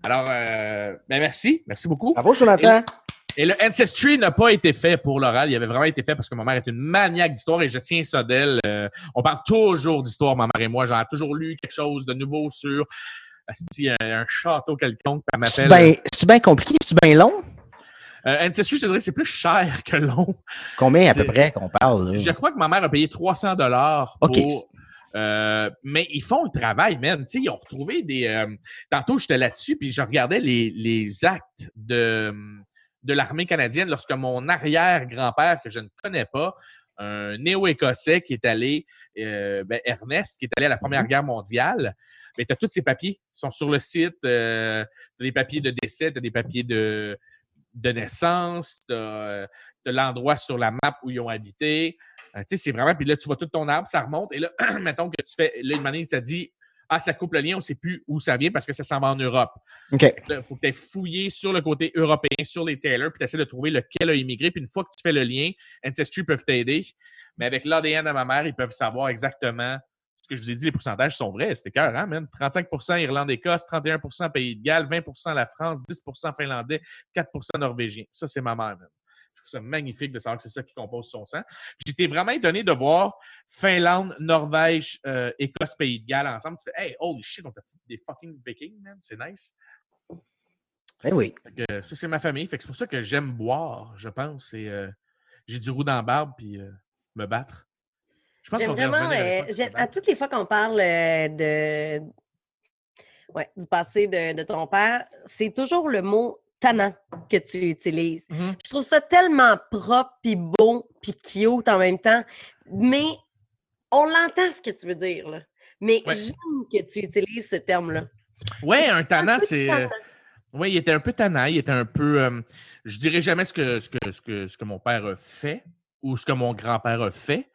Alors, ben merci. Merci beaucoup. Bravo, Jonathan. Et le Ancestry n'a pas été fait pour l'oral. Il avait vraiment été fait parce que ma mère est une maniaque d'histoire et je tiens ça d'elle. Euh, on parle toujours d'histoire, ma mère et moi. J'en ai toujours lu quelque chose de nouveau sur un, un château quelconque. C'est bien c'est bien compliqué, c'est bien long? Euh, Ancestry, je te dirais, c'est plus cher que long. Combien à peu près qu'on parle? là? Je crois que ma mère a payé 300 dollars pour. OK. euh, mais ils font le travail. Tu sais, ils ont retrouvé des. euh, tantôt, j'étais là-dessus, puis je regardais les, les actes de, de l'armée canadienne lorsque mon arrière-grand-père, que je ne connais pas, un néo-écossais qui est allé, euh, ben, Ernest, qui est allé à la Première Mhm. Guerre mondiale. Mais tu as tous ses papiers, ils sont sur le site. Euh, tu des papiers de décès, tu des papiers de, de naissance, tu as, l'endroit sur la map où ils ont habité. Euh, tu sais, c'est vraiment. Puis là, tu vois tout ton arbre, ça remonte. Et là, (clears throat) mettons que tu fais. Là, une manière, ça dit Ah, ça coupe le lien, on ne sait plus où ça vient parce que ça s'en va en Europe. OK. Il faut que tu aies fouillé sur le côté européen, sur les Taylor, puis tu essaies de trouver lequel a immigré. Puis une fois que tu fais le lien, Ancestry peuvent t'aider. Mais avec l'ADN à ma mère, ils peuvent savoir exactement ce que je vous ai dit. Les pourcentages sont vrais. C'était cœur, hein, man? 35% Irlande-Écosse, 31% Pays de Galles, 20% la France, 10% Finlandais, 4% Norvégien. Ça, c'est ma mère, man. Je trouve ça magnifique de savoir que c'est ça qui compose son sang. J'étais vraiment étonné de voir Finlande, Norvège, euh, Écosse, Pays de Galles ensemble. Tu fais, hey, holy shit, on t'a fait des fucking vikings, man. C'est nice. Eh oui. Que, euh, ça, c'est ma famille. Fait que c'est pour ça que j'aime boire, je pense. Et euh, j'ai du roux dans la barbe, puis euh, me battre. Je pense qu'on vraiment, euh, à toutes les fois qu'on parle euh, de, ouais, du passé de, de ton père, c'est toujours le mot tannant que tu utilises. Mhm. Je trouve ça tellement propre, puis beau, puis cute en même temps. Mais on l'entend ce que tu veux dire, là. Mais Ouais. j'aime que tu utilises ce terme-là. Ouais, un tannant, c'est. euh, oui, il était un peu tannant. Il était un peu. euh, je dirais jamais ce que, ce, que, ce, que, ce que mon père a fait ou ce que mon grand-père a fait.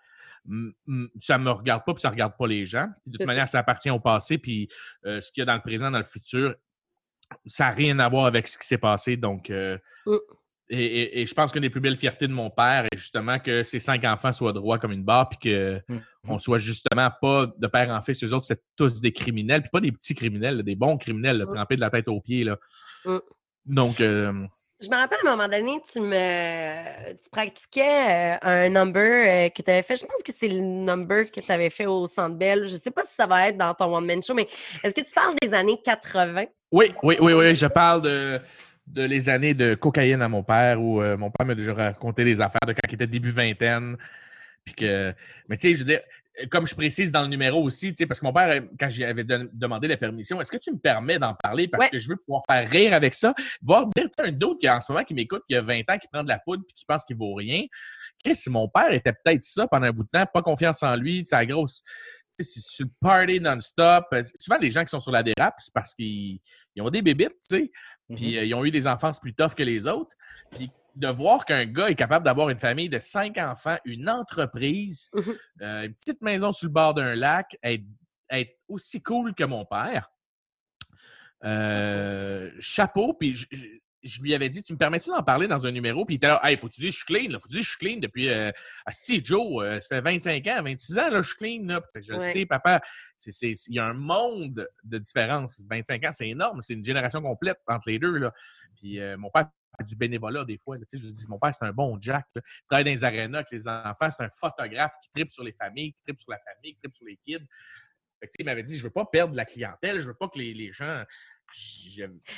Ça ne me regarde pas, puis ça ne regarde pas les gens. Puis de toute manière, ça appartient au passé, puis euh, ce qu'il y a dans le présent, dans le futur, ça n'a rien à voir avec ce qui s'est passé. Donc, euh, Mm. et, et- et je pense qu'une des plus belles fiertés de mon père est justement que ses cinq enfants soient droits comme une barre, puis que Mm. on soit justement pas de père en fils. Eux autres, c'est tous des criminels, puis pas des petits criminels, là, des bons criminels, là, Mm. trempés de la tête aux pieds. Là. Mm. Donc, euh, Je me rappelle à un moment donné, tu me tu pratiquais euh, un number euh, que tu avais fait. Je pense que c'est le number que tu avais fait au Centre Bell. Je ne sais pas si ça va être dans ton One Man Show, mais est-ce que tu parles des années 80? oui, oui, oui, oui, je parle de, les années de cocaïne à mon père où euh, mon père m'a déjà raconté des affaires de quand il était début vingtaine. Puis que, mais tu sais, je veux dire, comme je précise dans le numéro aussi, parce que mon père, quand j'avais demandé la permission, est-ce que tu me permets d'en parler? Parce Ouais. que je veux pouvoir faire rire avec ça, voir dire, un d'autre qui en ce moment qui m'écoute, qui a 20 ans, qui prend de la poudre puis qui pense qu'il vaut rien. Chris, mon père était peut-être ça pendant un bout de temps, pas confiance en lui, sa grosse. C'est sur le party non-stop. Euh, Souvent, les gens qui sont sur la dérape, c'est parce qu'ils ils ont des bébites, tu sais. Puis euh, ils ont eu des enfances plus tough que les autres. Puis de voir qu'un gars est capable d'avoir une famille de cinq enfants, une entreprise, Mhm. euh, une petite maison sur le bord d'un lac, être, être aussi cool que mon père. Euh, chapeau, puis je, je- je lui avais dit, tu me permets-tu d'en parler dans un numéro? Puis il était là, hey, faut que tu dises, je suis clean, là. faut que tu dises, je suis clean depuis. Euh, Asti, Joe, euh, ça fait 25 ans, 26 ans, là, je suis clean, là. Je le Ouais. sais, papa. Il y a un monde de différence. 25 ans, c'est énorme, c'est une génération complète entre les deux, là. Puis euh, mon père du bénévolat des fois. là. Tu sais, je dis, mon père, c'est un bon Jack. Il travaille dans les arénas avec les enfants. C'est un photographe qui tripe sur les familles, qui tripe sur la famille, qui tripe sur les kids. Fait que, tu sais, il m'avait dit, je veux pas perdre la clientèle, je veux pas que les, les gens.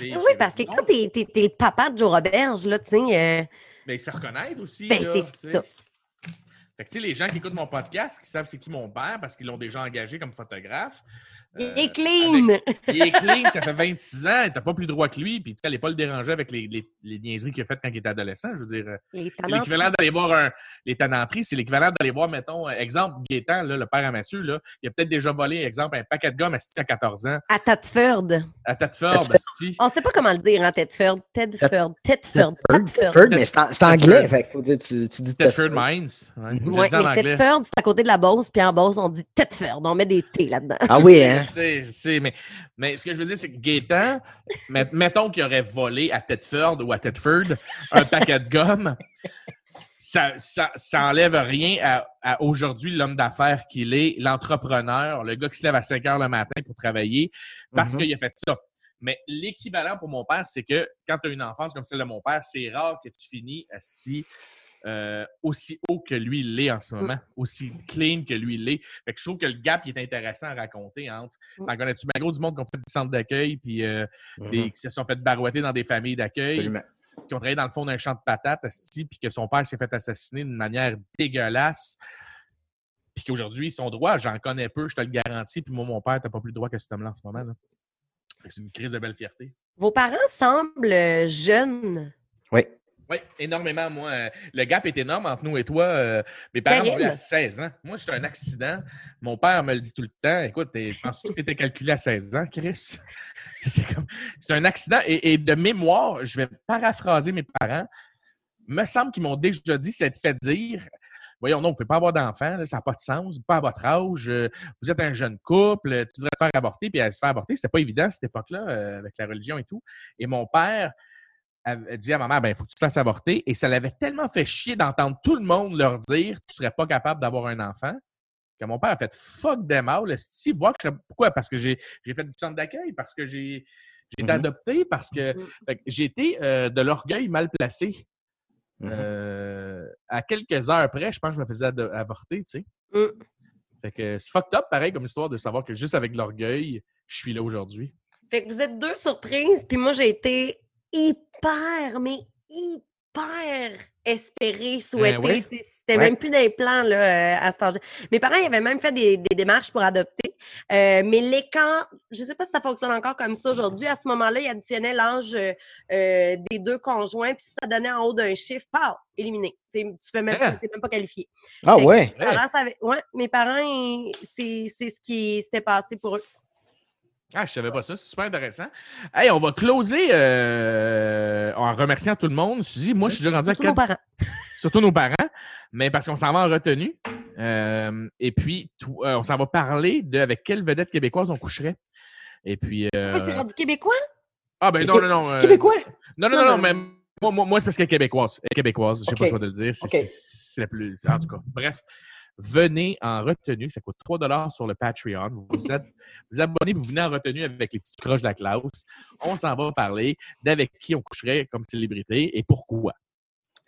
Oui, parce que quand tu es, le papa de Joe Roberge, là, tu sais, euh, Mais se reconnaître aussi. Ben, c'est ça. Fait que, tu sais, les gens qui écoutent mon podcast, qui savent c'est qui mon père parce qu'ils l'ont déjà engagé comme photographe. Il euh, est clean! Il est clean, ça fait 26 ans, t'as pas plus droit que lui, puis allez pas le déranger avec les, les, les niaiseries qu'il a faites quand il était adolescent. Je veux dire, euh, c'est l'équivalent d'aller voir un. Les tenanteries, c'est l'équivalent d'aller voir, mettons, euh, exemple, Gaétan, là, le père à Mathieu, là, il a peut-être déjà volé, exemple, un paquet de gomme asti, à 14 ans, À Tadford. à Tadford, asti. On ne sait pas comment le dire, hein, Tedford. Tedford. Tedford. Tedford, Tedford. mais c'est anglais, fait qu'il faut dire, tu, tu dis Tedford Tedford. Mines. Oui, mais. Tedford, c'est à côté de la Beauce, puis en Beauce, on dit Tedford. On met des T là-dedans. Ah oui, hein? (laughs) Je sais, je sais, mais, mais ce que je veux dire, c'est que Gaétan, met- mettons qu'il aurait volé à Tedford ou à Tedford un paquet de gomme, ça, ça, ça enlève rien à, à aujourd'hui l'homme d'affaires qu'il est, l'entrepreneur, le gars qui se lève à 5 heures le matin pour travailler parce Mhm. qu'il a fait ça. Mais l'équivalent pour mon père, c'est que quand tu as une enfance comme celle de mon père, c'est rare que tu finis asti, euh, aussi haut que lui il l'est en ce moment, aussi clean que lui il l'est. Fait que je trouve que le gap il est intéressant à raconter entre. Mm. T'en connais-tu bien gros du monde qui ont fait des centres d'accueil puis euh, Mhm. des- qui se sont fait barouetter dans des familles d'accueil, Absolument. qui ont travaillé dans le fond d'un champ de patates, asti, puis que son père s'est fait assassiner d'une manière dégueulasse. Puis qu'aujourd'hui, ils sont droits, j'en connais peu, je te le garantis. Puis moi, mon père, t'as pas plus de droits que cet homme-là en ce moment. C'est une crise de belle fierté. Vos parents semblent jeunes. Oui. Oui, énormément, moi. Euh, Le gap est énorme entre nous et toi. Euh, mes parents m'ont eu à Terrible. 16 ans. Moi, j'étais un accident. Mon père me le dit tout le temps. Écoute, penses-tu que tu étais calculé à 16 ans, Chris? (laughs) C'est- comme... un accident. Et, et de mémoire, je vais paraphraser mes parents. Me semble qu'ils m'ont déjà dit, c'est fait dire Voyons, non, vous ne pouvez pas avoir d'enfants, là, ça n'a pas de sens, pas à votre âge, euh, vous êtes un jeune couple, tu devrais te faire avorter, puis à se faire avorter, c'était pas évident à cette époque-là, euh, avec la religion et tout. Et mon père avait dit à ma mère, ben, il faut que tu te fasses avorter. Et ça l'avait tellement fait chier d'entendre tout le monde leur dire, tu serais pas capable d'avoir un enfant, que mon père a fait fuck them all. Si, voir que je serais- Pourquoi? Parce que j'ai j'ai fait du centre d'accueil, parce que j'ai j'ai été Mhm. adopté, parce que, que j'ai été euh, de l'orgueil mal placé. Mhm. Euh, à quelques heures près, je pense que je me faisais avorter, tu sais. Mm. Fait que c'est fucked up, pareil, comme histoire de savoir que juste avec l'orgueil, je suis là aujourd'hui. Fait que vous êtes deux surprises, puis moi, j'ai été hyper, mais hyper espérée, souhaitée. ouais? tu sais, C'était Ouais. même plus des plans là, euh, à cet âge Mes parents ils avaient même fait des, des démarches pour adopter. Euh, mais les camps, je sais pas si ça fonctionne encore comme ça aujourd'hui. À ce moment-là, ils additionnaient l'âge euh, euh, des deux conjoints, puis si ça donnait en haut d'un chiffre, paf, éliminé. Tu sais, tu fais même, Hein? t'es même pas qualifié. Ah ouais. mes parents ouais, mes parents, c'est ce qui s'était passé pour eux. Ah, je savais pas ça, c'est super intéressant. Hey, on va closer euh, en remerciant tout le monde. Suzy, moi, je suis déjà rendu à Surtout nos quatre- parents. (laughs) surtout nos parents, mais parce qu'on s'en va en retenue. Euh, et puis, tout- euh, on s'en va parler de avec quelle vedette québécoise on coucherait. Et puis. Oui, c'est rendu québécois? ah, ben non, non, non. Québécois? Non, non, Non, non, mais- moi, moi, moi, c'est parce qu'elle est québécoise. Elle est québécoise, j'ai pas Ok. le choix de le dire. C'est la plus. En tout cas, bref. Venez en retenue, ça coûte 3 sur le Patreon. Vous vous, vous abonnez, vous venez en retenue avec les petites croches de la classe. On s'en va parler d'avec qui on coucherait comme célébrité et pourquoi.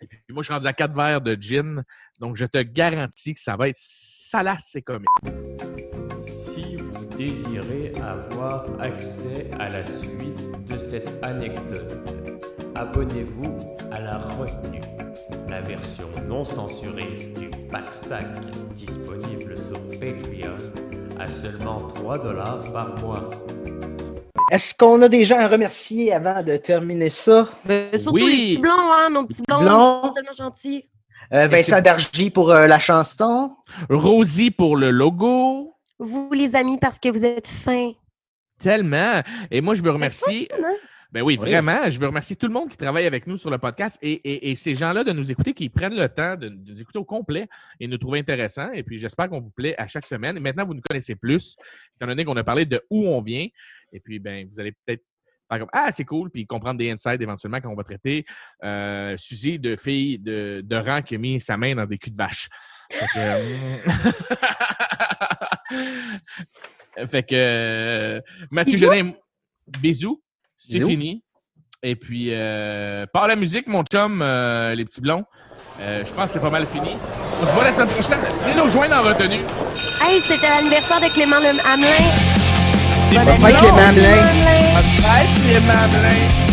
Et moi, je suis rendu à 4 verres de gin, donc je te garantis que ça va être salace et comique. Si vous désirez avoir accès à la suite de cette anecdote, abonnez-vous à la retenue, la version non censurée du pack sac disponible sur Patreon à seulement 3 dollars par mois. Est-ce qu'on a des gens à remercier avant de terminer ça? Ben, surtout Oui. les petits blonds, hein, nos petits ils sont tellement gentils. Euh, Vincent Dargy pour euh, la chanson. Rosie pour le logo. Vous, les amis, parce que vous êtes fins. Tellement. Et moi, je veux remercier. Hein? Ben oui, Oui. vraiment. Je veux remercier tout le monde qui travaille avec nous sur le podcast et, et- et ces gens-là de nous écouter, qui prennent le temps de, de nous écouter au complet et nous trouver intéressants. Et puis, j'espère qu'on vous plaît à chaque semaine. Et maintenant, vous nous connaissez plus, étant donné qu'on a parlé de où on vient. Et puis, ben, vous allez peut-être faire comme Ah, c'est cool, puis comprendre des insights éventuellement quand on va traiter euh, Suzy de fille de, de rang qui a mis sa main dans des culs de vache. Fait que, euh, (laughs) fait que, euh, Mathieu. Genin, bisous. C'est fini. Et puis, euh, par la musique, mon chum, euh, les petits blonds, euh, je pense que c'est pas mal fini. On se voit la semaine prochaine. Venez nous rejoindre en retenue. Hey, c'était l'anniversaire de Clément Le Hamelin. Des Bon petits fête, Clément Hamelin. Hamelin. Bonne fête, les mamelins.